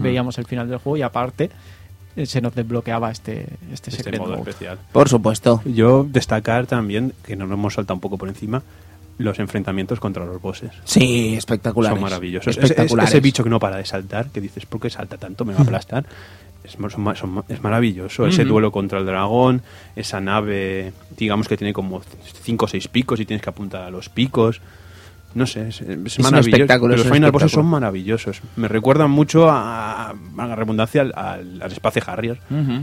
S2: veíamos el final del juego y aparte eh, se nos desbloqueaba este, este,
S3: Este
S2: secret
S3: modo
S2: mode.
S3: especial.
S1: Por supuesto.
S3: Yo destacar también, que nos lo hemos saltado un poco por encima, los enfrentamientos contra los bosses.
S1: Sí, espectaculares.
S3: Son maravillosos. Es- es-
S1: Espectaculares.
S3: ese bicho que no para de saltar, que dices, ¿por qué salta tanto? Me va a aplastar. Es, son son es maravilloso. Ese duelo contra el dragón, esa nave, digamos que tiene como cinco o seis picos y tienes que apuntar a los picos. No sé, es, maravilloso. Los Final Bosses son maravillosos. Me recuerdan mucho a, a la redundancia al, al, al Space Harrier,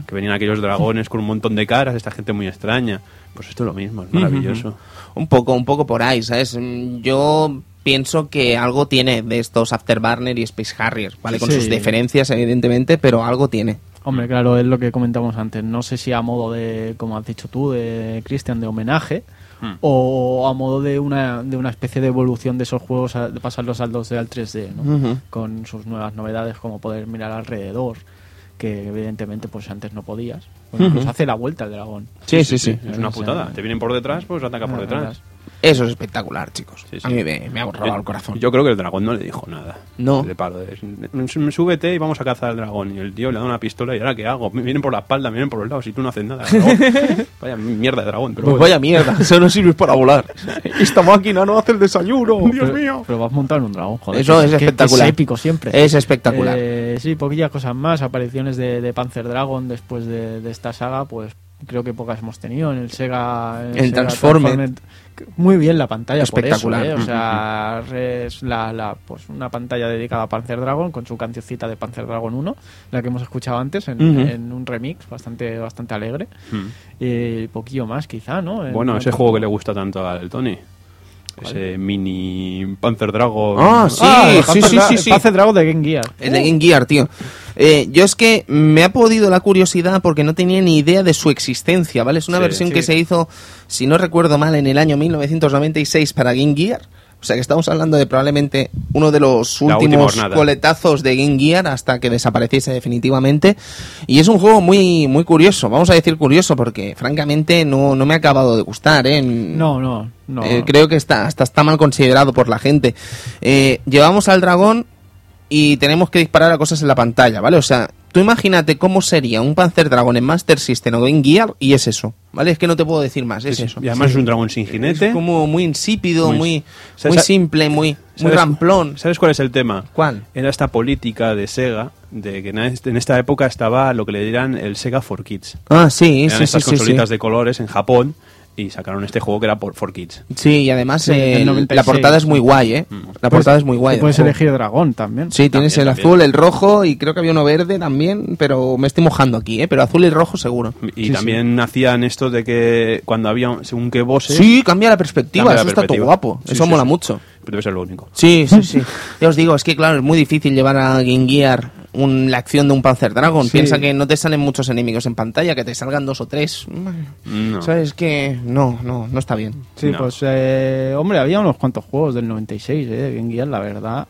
S3: que venían aquellos dragones con un montón de caras, esta gente muy extraña. Pues esto es lo mismo, es maravilloso.
S1: Un poco, un poco por ahí, ¿sabes? Mm, Yo pienso que algo tiene de estos Afterburner y Space Harrier, ¿vale? Con
S2: Sí.
S1: sus diferencias, evidentemente, pero algo tiene.
S2: Hombre, claro, es lo que comentamos antes. No sé si a modo de, como has dicho tú, de Christian, de homenaje,
S3: Hmm.
S2: o a modo de una, de una especie de evolución de esos juegos, a- de pasarlos al 2D al 3D, ¿no? Con sus nuevas novedades, como poder mirar alrededor, que evidentemente pues antes no podías. Bueno, incluso hace la vuelta el dragón.
S1: Sí, sí, sí.
S3: Es una putada. Te vienen por detrás, pues ataca por detrás.
S1: Eso es espectacular, chicos.
S3: Sí, sí.
S1: A mí me, me ha robado el corazón.
S3: Yo creo que el dragón no le dijo nada.
S1: No.
S3: De palo. Es, "Mm, súbete y vamos a cazar al dragón. Y el tío le da una pistola y ahora qué hago. Me vienen por la espalda, me vienen por los lados y tú no haces nada. dragón". Vaya mierda de dragón. Pero
S1: Pues
S3: bueno.
S1: vaya mierda, eso no sirve para volar. Esta máquina no hace el desayuno.
S2: Pero- Pero vas montado en un dragón, joder.
S1: Eso es
S2: que
S1: espectacular.
S2: Es épico siempre.
S1: Es espectacular.
S2: Eh, sí, poquillas cosas más. Apariciones de, de Panzer Dragon después de, de esta saga, pues creo que pocas hemos tenido. En el Sega. en
S1: El
S2: Sega
S1: Transformed.
S2: Transformed, Muy bien la pantalla.
S1: Espectacular.
S2: Por eso, ¿eh? O sea, es la, la- pues una pantalla dedicada a Panzer Dragon con su cancioncita de Panzer Dragon 1, la que hemos escuchado antes en, en un remix bastante, bastante alegre.
S3: Mm.
S2: Y poquillo más, quizá, ¿no? En-
S3: Bueno, ese juego que le gusta tanto al Tony. Ese mini Panzer Dragon.
S1: Ah, sí,
S2: el
S1: sí,
S2: Panzer
S1: sí, sí, sí.
S2: Panzer Dragon de Game Gear.
S1: El de Game Gear, tío. Eh, yo es que me ha podido la curiosidad porque no tenía ni idea de su existencia, ¿vale? Es una
S3: Sí,
S1: versión
S2: sí.
S1: que se hizo, si no recuerdo mal, en el año 1996 para Game Gear. O sea que estamos hablando de probablemente uno de los últimos coletazos de Game Gear hasta que desapareciese definitivamente. Y es un juego muy, muy curioso, vamos a decir curioso, porque francamente no, no me ha acabado de gustar, ¿eh?
S2: No, no, no.
S1: Eh, creo que está, hasta está mal considerado por la gente. Eh, llevamos al dragón y tenemos que disparar a cosas en la pantalla, ¿vale? O sea, tú imagínate cómo sería un Panzer Dragon en Master System o Game Gear y es eso, ¿vale? Es que no te puedo decir más, es
S3: Sí, sí.
S1: eso.
S3: Y además es un dragón sin jinete.
S1: Es como muy insípido,
S3: Muy-
S1: muy,
S3: ¿Sabes-
S1: muy simple, muy, muy
S3: ¿Sabes-
S1: ramplón.
S3: ¿Sabes cuál es el tema?
S1: ¿Cuál?
S3: Era esta política de Sega, de que en est- en esta época estaba lo que le dirán el Sega for Kids.
S1: Ah, sí,
S3: Eran
S1: sí, sí,
S3: estas
S1: sí,
S3: consolitas
S1: sí.
S3: de colores en Japón y sacaron este juego que era por for Kids.
S1: Sí, y además
S2: Sí,
S1: eh, la
S2: 96.
S1: portada es muy guay, ¿eh? La portada es muy guay.
S2: Puedes elegir dragón también.
S1: Sí, tienes
S3: También,
S1: el
S3: también.
S1: azul, el rojo y creo que había uno verde también, pero me estoy mojando aquí, ¿eh? Pero azul y rojo seguro.
S3: Y
S2: Sí,
S3: también hacían esto de que cuando había según qué bosses...
S1: Sí, cambia la perspectiva,
S3: Cambia la
S1: eso está todo guapo,
S3: Sí,
S1: eso
S3: sí,
S1: mola
S3: sí.
S1: mucho.
S3: Debe ser lo único.
S1: Sí, sí, sí. Ya os digo, es que claro, es muy difícil llevar a Game Gear un- la acción de un Panzer Dragon.
S2: Sí.
S1: Piensa que no te salen muchos enemigos en pantalla, que te salgan dos o tres.
S3: No.
S1: ¿Sabes que No, no, no está bien.
S2: Sí,
S3: No.
S2: pues, eh, hombre, había unos cuantos juegos del 96, eh, de Game Gear, la verdad.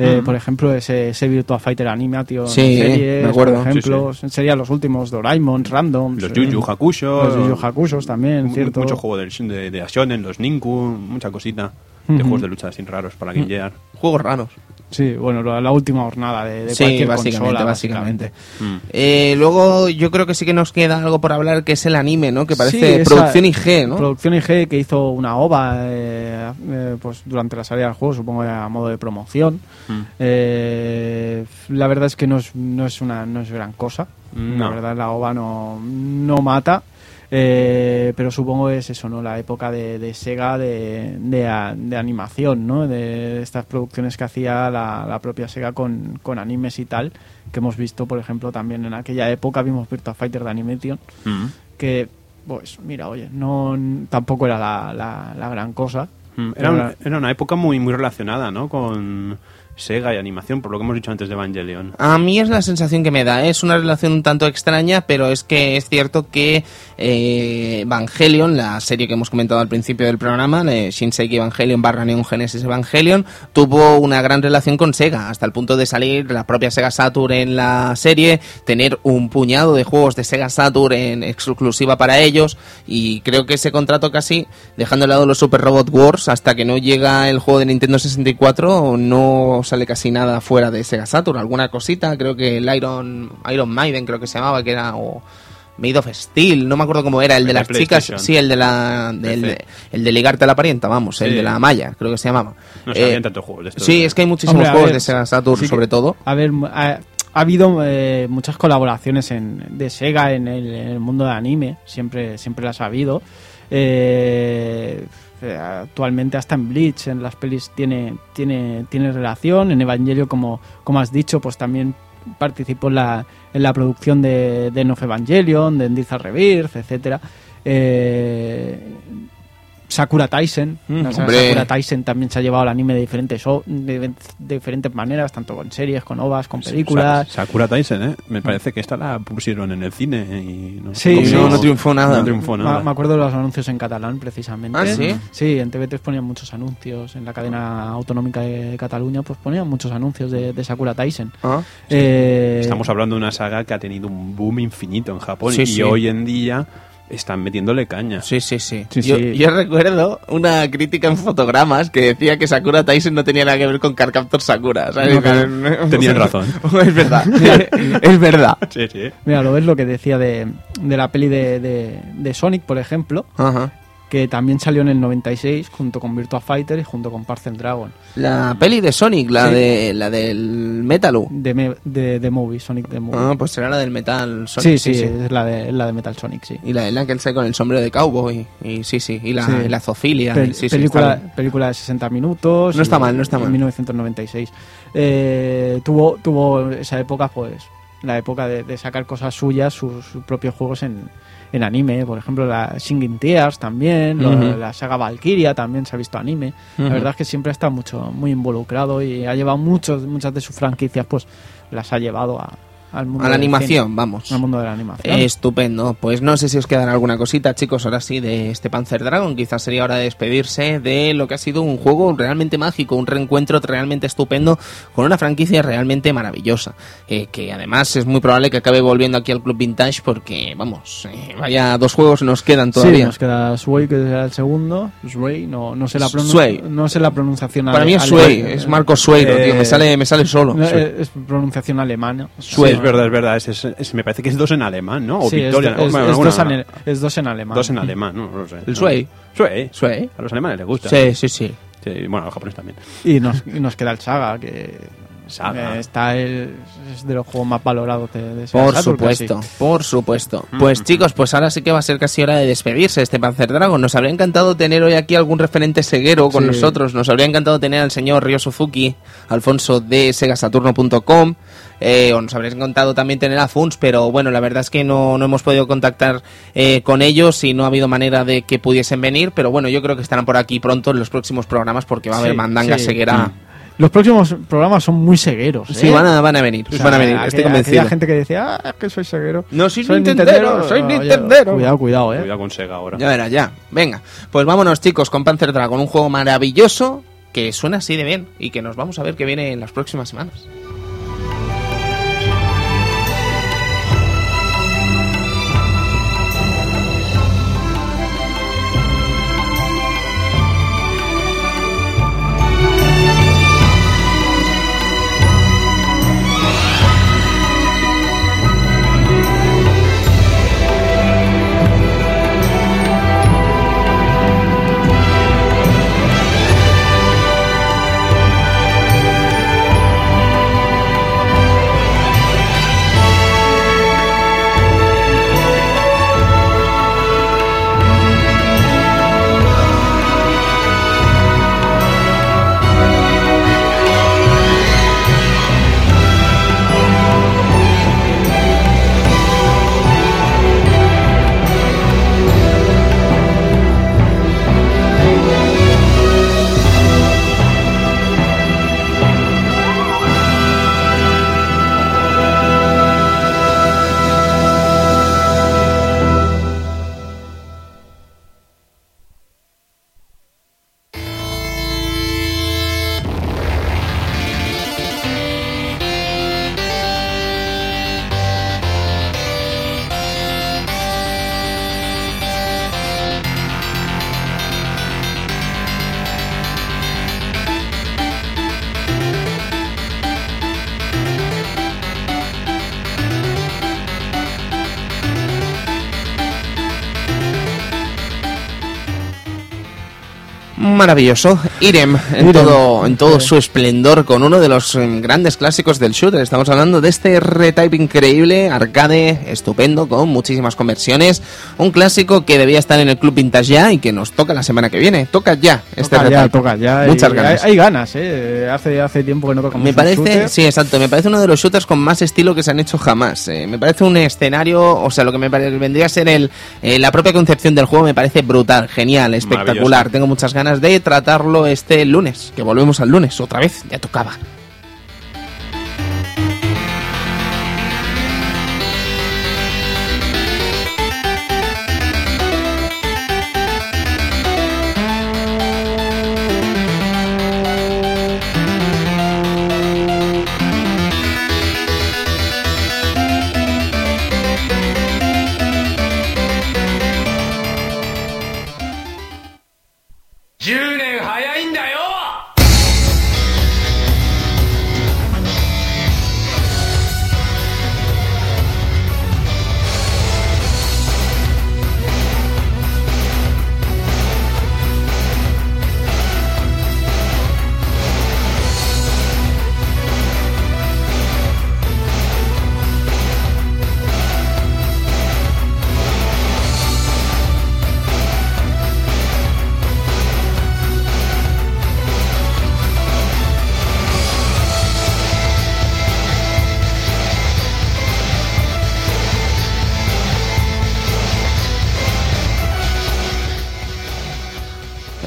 S2: Eh, Por ejemplo, ese, ese Virtua Fighter Animation
S1: Sí,
S2: series,
S1: me acuerdo.
S2: por ejemplo, serían los últimos Doraemon, Randoms.
S3: Los
S2: eh,
S3: Yu Yu Hakusho...
S2: Los Yu Yu Hakushos también, cierto.
S3: Mucho juego del- de, de Ashonen, los Ninku, mucha cosita. De
S2: Ujú.
S3: juegos de lucha así raros para Game Gear.
S1: Juegos raros.
S2: Sí, bueno, la, la última jornada de, de
S1: Sí,
S2: cualquier
S1: básicamente,
S2: consola,
S1: básicamente.
S3: Mm.
S1: Eh, luego yo creo que sí que nos queda algo por hablar, que es el anime, ¿no? Que parece
S2: Sí,
S1: producción IG, ¿no?
S2: Producción IG que hizo una OVA eh, eh, pues durante la salida del juego, supongo a modo de promoción.
S3: Mm.
S2: Eh, la verdad es que no es, no es una no es gran cosa. La verdad la OVA no, no mata. Eh, pero supongo que es eso, ¿no? La época de, de Sega de, de, animación, ¿no? De estas producciones que hacía la, la propia Sega con, con animes y tal, que hemos visto, por ejemplo, también en aquella época vimos Virtua Fighter de Animation,
S3: Mm.
S2: que, pues, mira, oye, no tampoco era la, la, la gran cosa.
S3: Mm, Era, una, era una época muy, muy relacionada, ¿no? Con Sega y animación, por lo que hemos dicho antes de Evangelion.
S1: A mí es la sensación que me da. ¿eh? Es una relación un tanto extraña, pero es que es cierto que eh, Evangelion, la serie que hemos comentado al principio del programa, eh, Shinseki Evangelion barra Neon Genesis Evangelion, tuvo una gran relación con Sega, hasta el punto de salir la propia Sega Saturn en la serie, tener un puñado de juegos de Sega Saturn en exclusiva para ellos, y creo que ese contrato casi, dejando de lado los Super Robot Wars, hasta que no llega el juego de Nintendo 64, no sale casi nada fuera de Sega Saturn. Alguna cosita, creo que el Iron, Iron Maiden creo que se llamaba, que era... o Made of Steel, no me acuerdo cómo era, el de las chicas, sí, el de la del- el de ligarte a la parienta, vamos, el de la malla, creo que se llamaba.
S3: No
S1: Eh,
S3: sabían tantos juegos de estos.
S1: Sí, es que hay muchísimos
S2: Hombre,
S1: juegos
S2: ver,
S1: de Sega Saturn,
S2: sí que-
S1: sobre todo.
S2: A ver, ha, ha habido eh, muchas colaboraciones en, de Sega en el, en el mundo de anime, siempre, siempre las ha habido. Eh, eh, actualmente hasta en Bleach, en las pelis tiene, tiene, tiene relación, en Evangelio, como, como has dicho, pues también participó en la, en la producción de, de Evangelion, de Endiza Rebirth, etcétera. Eh, Sakura Tyson,
S1: Mm,
S2: la. Sakura Tyson también se ha llevado al anime de diferentes, o- de, de diferentes maneras, tanto con series, con ovas, con películas.
S3: Sa- Sakura Tyson, ¿eh? Me parece que esta la pusieron en el cine y no,
S2: Sí, sí,
S1: no, triunfó nada.
S3: No triunfó nada.
S2: Me acuerdo de los anuncios en catalán, precisamente.
S1: ¿Ah, sí?
S2: Sí, en TV3 ponían muchos anuncios. En la cadena autonómica de Cataluña, pues ponían muchos anuncios de, de Sakura Tyson.
S1: Ah,
S2: Eh,
S3: Estamos hablando de una saga que ha tenido un boom infinito en Japón
S1: Sí,
S3: y
S1: sí.
S3: hoy en día están metiéndole caña.
S1: Sí, sí, sí.
S2: Sí,
S1: yo,
S2: sí.
S1: yo recuerdo una crítica en fotogramas que decía que Sakura Tyson no tenía nada que ver con Carcaptor Sakura. ¿sabes?
S2: No, claro.
S3: Tenían razón.
S1: es verdad. es verdad.
S3: Sí, sí.
S2: Mira, lo ves lo que decía de, de la peli de, de- de Sonic, por ejemplo,
S1: Ajá.
S2: Que también salió en el 96 junto con Virtua Fighter y junto con Parcel Dragon.
S1: La peli de Sonic, la
S2: Sí.
S1: de la del Metalu.
S2: De, me- de, de Movie, Sonic the Movie.
S1: Ah, pues será la del Metal Sonic.
S2: sí, sí, es la de, la de Metal Sonic, sí.
S1: Y la de ahí con el sombrero de cowboy. Y sí, sí. Y la,
S2: Sí.
S1: y la zoofilia.
S2: Pel-
S1: y sí, sí,
S2: película, película de 60 minutos.
S1: No está mal, no está
S2: en
S1: mal.
S2: 1996. Eh, tuvo, tuvo esa época, pues, la época de, de sacar cosas suyas, sus, sus propios juegos en, en anime. Por ejemplo, la Singing Tears también, la saga Valkyria también se ha visto anime. La verdad es que siempre estado mucho, muy involucrado y ha llevado muchos, muchas de sus franquicias, pues, las ha llevado a, al mundo
S1: A la animación,
S2: cine,
S1: vamos.
S2: al mundo de la animación.
S1: Estupendo. Pues no sé si os quedará alguna cosita, chicos, ahora sí, de este Panzer Dragon. Quizás sería hora de despedirse de lo que ha sido un juego realmente mágico, un reencuentro realmente estupendo con una franquicia realmente maravillosa. eh, que además es muy probable que acabe volviendo aquí al Club Vintage porque, vamos, eh, vaya, dos juegos nos quedan
S2: Sí,
S1: todavía.
S2: nos queda Sway, que será el segundo. Sway, no, no, sé la
S1: Sway.
S2: no sé la pronunciación
S1: Para
S2: ale-
S1: mí es
S2: ale-
S1: Sway, es Marco Sueiro,
S3: Eh,
S1: tío, me sale, me sale solo. Sway.
S2: eh, es pronunciación alemana.
S3: Sí, es verdad, es verdad. Es, es- es- me parece que es dos en alemán, ¿no? O
S2: Sí, es,
S3: Victoria.
S2: es-
S3: bueno,
S2: es
S3: bueno,
S2: dos, en, es dos en alemán.
S3: dos en alemán, ¿no? No lo sé.
S1: El Sway.
S3: Sway.
S1: Sway.
S3: A los alemanes les gusta.
S1: Sí, sí, sí.
S3: Sí, bueno, a los japoneses también.
S2: Y nos, y nos queda el Saga, que
S3: Saga.
S2: eh, está el, es de los juegos más valorados de, de
S1: Por
S2: casi.
S1: supuesto, por supuesto. Pues chicos, pues ahora sí que va a ser casi hora de despedirse de este Panzer Dragon. Nos habría encantado tener hoy aquí algún referente seguero con
S2: Sí.
S1: nosotros. Nos habría encantado tener al señor Ryo Suzuki, Alfonso de segasaturno.com. Eh, o nos habría encantado también tener a Funs, pero bueno, la verdad es que no, no hemos podido contactar eh, con ellos y no ha habido manera de que pudiesen venir. Pero bueno, yo creo que estarán por aquí pronto en los próximos programas porque va a haber
S2: Sí,
S1: mandanga
S2: sí.
S1: seguera.
S2: Los próximos programas son muy segueros.
S1: Sí,
S2: ¿eh?
S1: van a, van a venir,
S2: O sea,
S1: van a venir, estoy convencido.
S2: aquella gente que decía, ah, es que soy seguero.
S1: No, soy nintendero, soy
S2: Oye,
S1: nintendero.
S2: Cuidado, cuidado, eh.
S3: Cuidado con Sega ahora.
S1: Ya verás, ya. Venga, pues vámonos chicos con Panzer Dragon, un juego maravilloso que suena así de bien y que nos vamos a ver que viene en las próximas semanas. Maravilloso. Irem en
S2: Irem.
S1: todo, en todo
S2: Sí.
S1: su esplendor con uno de los eh, grandes clásicos del shooter. Estamos hablando de este retype increíble, arcade, estupendo, con muchísimas conversiones. Un clásico que debía estar en el Club Vintage ya y que nos toca la semana que viene. Toca ya este
S2: toca ya,
S1: retype.
S2: toca ya.
S1: Muchas
S2: y
S1: ganas.
S2: Hay, hay ganas, ¿eh? Hace, hace tiempo que no tocamos
S1: Me
S2: un
S1: parece,
S2: shooter.
S1: sí, exacto, me parece uno de los shooters con más estilo que se han hecho jamás. eh. me parece un escenario, o sea, lo que me vendría a ser el, eh, la propia concepción del juego me parece brutal, genial, espectacular. Tengo muchas ganas de tratarlo este lunes, que volvemos al lunes otra vez, ya tocaba.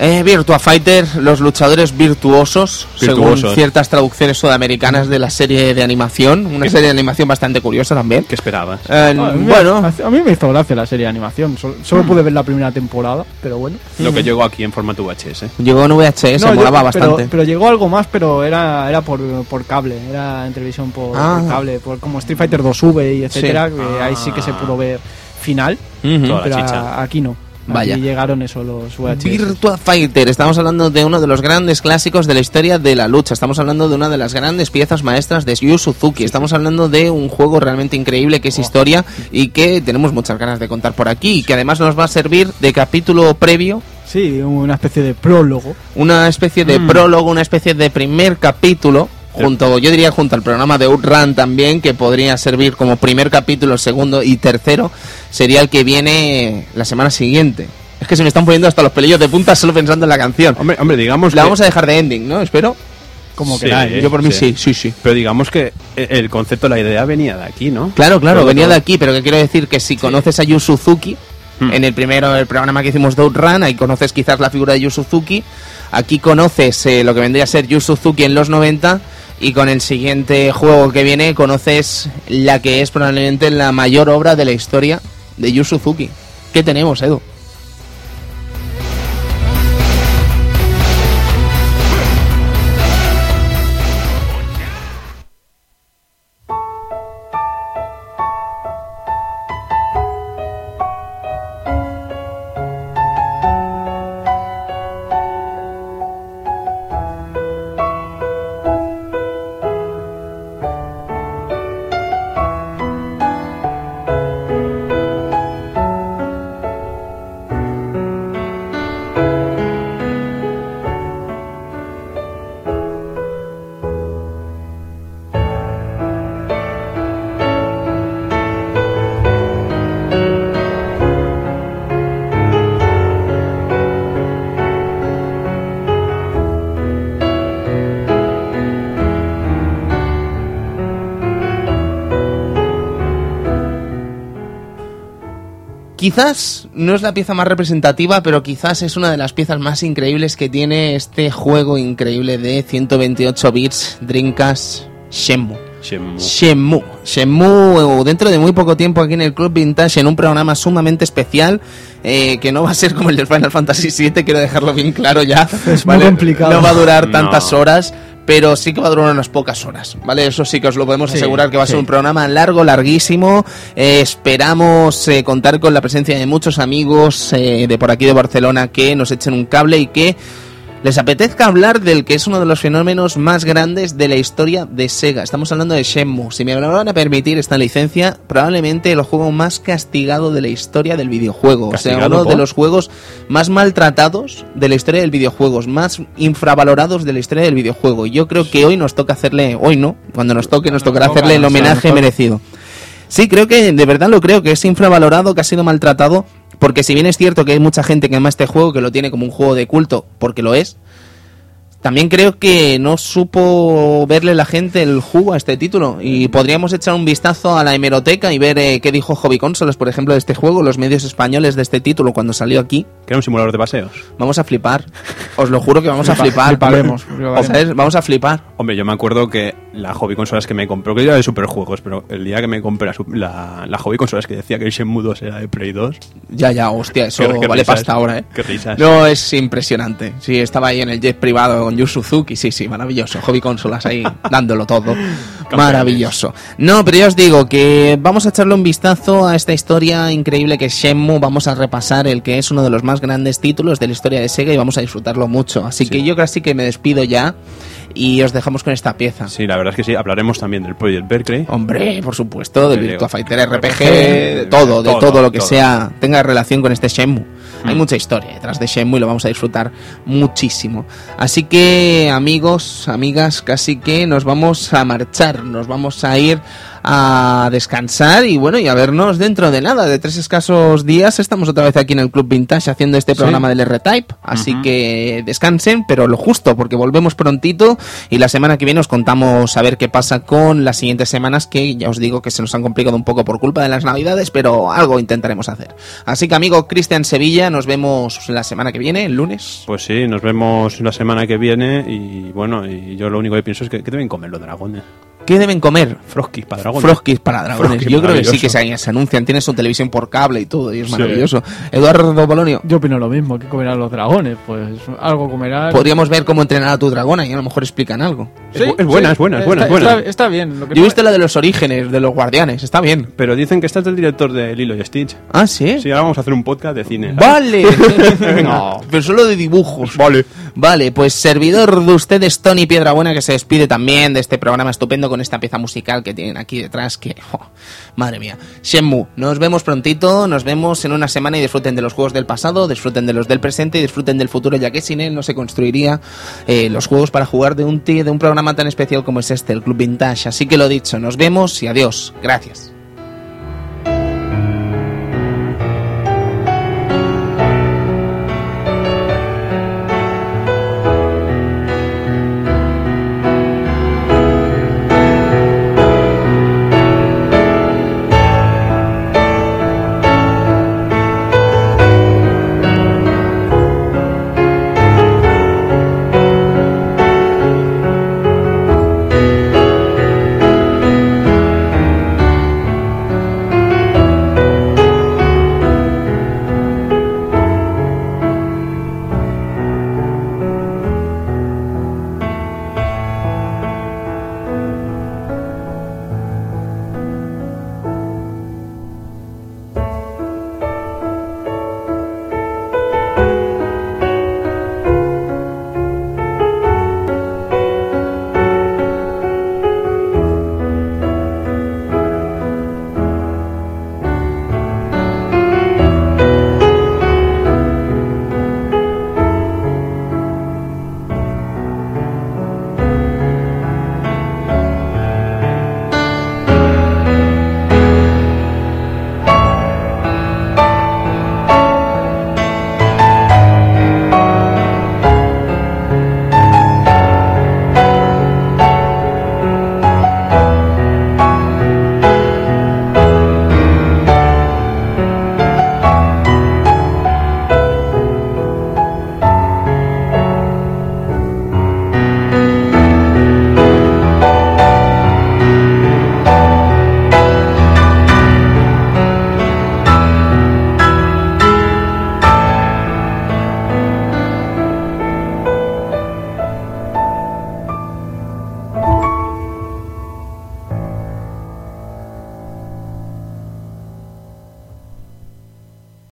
S1: Eh, Virtua Fighter, los luchadores virtuosos, según ciertas traducciones sudamericanas de la serie de animación, una serie de animación bastante curiosa también.
S3: ¿Qué esperabas?
S1: Eh,
S2: Ah, a
S1: bueno,
S2: a mí me hizo gracia la serie de animación. Solo, solo pude ver la primera temporada, pero bueno.
S3: Lo que llegó aquí en formato VHS.
S1: llegó en VHS,
S2: No, yo-
S1: molaba
S2: pero-
S1: bastante.
S2: Pero, llegó algo más, pero era, era por, por cable, era en televisión por,
S1: Ah.
S2: por cable, por como Street Fighter 2V y etcétera,
S1: Sí.
S2: que ahí sí que se pudo ver final, pero a- aquí no.
S1: Vaya.
S2: Aquí llegaron eso los VHS.
S1: Virtua Fighter, estamos hablando de uno de los grandes clásicos de la historia de la lucha, estamos hablando de una de las grandes piezas maestras de Yu Suzuki, estamos hablando de un juego realmente increíble que es historia y que tenemos muchas ganas de contar por aquí y que además nos va a servir de capítulo previo,
S2: Sí, una especie de prólogo.
S1: una especie de
S2: Mm.
S1: prólogo, una especie de primer capítulo. Junto, yo diría junto al programa de Outrun también, que podría servir como primer capítulo, segundo y tercero, sería el que viene la semana siguiente. Es que se me están poniendo hasta los pelillos de punta solo pensando en la canción.
S3: Hombre, hombre, digamos
S1: La
S3: que-
S1: vamos a dejar de ending, ¿no? Espero.
S2: Como
S3: Sí,
S2: queráis.
S3: eh.
S1: Yo por mí sí,
S3: sí.
S1: sí, sí.
S3: Pero digamos que e- el concepto, la idea venía de aquí, ¿no?
S1: Claro, claro, venía
S3: todo.
S1: de aquí, pero que quiero decir que si conoces a Yu Suzuki,
S3: Hmm.
S1: en el primero el programa que hicimos de Outrun, ahí conoces quizás la figura de Yu Suzuki, aquí conoces eh, lo que vendría a ser Yu Suzuki en los 90 y con el siguiente juego que viene conoces la que es probablemente la mayor obra de la historia de Yu Suzuki. ¿Qué tenemos, Edu? Quizás no es la pieza más representativa, pero quizás es una de las piezas más increíbles que tiene este juego increíble de 128 bits Dreamcast Shenmue.
S3: Shenmue.
S1: Shenmue. Shenmue, dentro de muy poco tiempo aquí en el Club Vintage, en un programa sumamente especial, eh, que no va a ser como el del Final Fantasy VII, quiero dejarlo bien claro ya.
S2: Es muy complicado.
S1: No va a durar
S3: No.
S1: tantas horas, pero sí que va a durar unas pocas horas, ¿vale? Eso sí que os lo podemos
S2: Sí,
S1: asegurar que va a ser un programa largo, larguísimo. Eh, esperamos eh, contar con la presencia de muchos amigos eh, de por aquí de Barcelona que nos echen un cable y que les apetezca hablar del que es uno de los fenómenos más grandes de la historia de Sega. Estamos hablando de Shenmue. Si me lo van a permitir esta licencia, probablemente el juego más castigado de la historia del videojuego. O sea,
S3: ¿Castigado
S1: uno de los juegos más maltratados de la historia del videojuego, más infravalorados de la historia del videojuego. Y Yo creo que hoy nos toca hacerle, hoy no, cuando nos toque nos tocará hacerle el homenaje merecido. Sí, creo que, de verdad lo creo, que es infravalorado, que ha sido maltratado, porque si bien es cierto que hay mucha gente que ama este juego, que lo tiene como un juego de culto, porque lo es, también creo que no supo verle la gente el jugo a este título. Y podríamos echar un vistazo a la hemeroteca y ver eh, qué dijo Hobby Consoles, por ejemplo, de este juego, los medios españoles de este título cuando salió aquí.
S3: Que era un simulador de paseos.
S1: Vamos a flipar. Os lo juro que vamos a
S2: Flipa-
S1: flipar.
S2: fliparemos.
S1: Vamos a flipar.
S3: Hombre, yo me acuerdo que la hobby consolas que me compró, que yo era de superjuegos, pero el día que me compré la, la, la hobby consolas que decía que el Shenmue 2 era de Play 2,
S1: Ya, ya, hostia, eso
S3: Qué- qué
S1: vale
S3: risas.
S1: pasta ahora, ¿eh?
S3: Qué risas.
S1: No, es impresionante. Sí, estaba ahí en el jet privado con Yu Suzuki, sí, sí, maravilloso. Hobby Consolas ahí dándolo todo. Maravilloso. No, pero ya os digo que vamos a echarle un vistazo a esta historia increíble que es Shenmue. Vamos a repasar el que es uno de los más grandes títulos de la historia de Sega y vamos a disfrutarlo mucho. Así que yo casi que me despido ya y os dejamos con esta pieza.
S3: Sí, la verdad es que sí. Hablaremos también del Project Berkeley.
S1: Hombre, por supuesto, del Virtua Fighter RPG, de todo, de
S3: Todo,
S1: todo lo que
S3: todo.
S1: sea, tenga relación con este Shenmue. Hay
S3: Mm.
S1: mucha historia detrás de Shenmue y lo vamos a disfrutar muchísimo. Así que, amigos, amigas, casi que nos vamos a marchar, nos vamos a ir a descansar y bueno, y a vernos dentro de nada, de tres escasos días estamos otra vez aquí en el Club Vintage haciendo este programa del R-Type, así que descansen, pero lo justo, porque volvemos prontito y la semana que viene os contamos a ver qué pasa con las siguientes semanas que ya os digo que se nos han complicado un poco por culpa de las navidades, pero algo intentaremos hacer. Así que amigo Cristian Sevilla, nos vemos la semana que viene, el lunes.
S3: Pues sí, nos vemos la semana que viene y bueno, y yo lo único que pienso es que, que deben comer los dragones.
S1: ¿Qué deben comer?
S3: Frosky para dragones.
S1: Frosquis para dragones. Yo creo que sí que se, se anuncian, tiene su televisión por cable y todo, y es
S3: Sí.
S1: maravilloso. Eduardo Bolonio,
S2: Yo opino lo mismo, que comerán los dragones, pues algo comerán.
S1: podríamos ver cómo entrenar a tu dragona y a lo mejor explican algo.
S3: Es bu- es buena, es buena, es buena,
S2: Está,
S3: es buena.
S2: está- está bien. Lo que
S1: Yo he
S2: no-
S1: visto la de los orígenes, de los guardianes, está bien.
S3: Pero dicen que este es el director de Lilo y Stitch.
S1: Ah, sí.
S3: Sí, ahora vamos a hacer un podcast de cine.
S1: Vale. no, pero solo de dibujos. Vale. Vale, pues servidor de ustedes, Tony Piedrabuena, que se despide también de este programa estupendo con esta pieza musical que tienen aquí detrás, que, oh, madre mía. Shenmue, nos vemos prontito, nos vemos en una semana y disfruten de los juegos del pasado, disfruten de los del presente y disfruten del futuro, ya que sin él no se construiría eh, los juegos para jugar de un, de un programa tan especial como es este, el Club Vintage. Así que lo dicho, nos vemos y adiós. Gracias.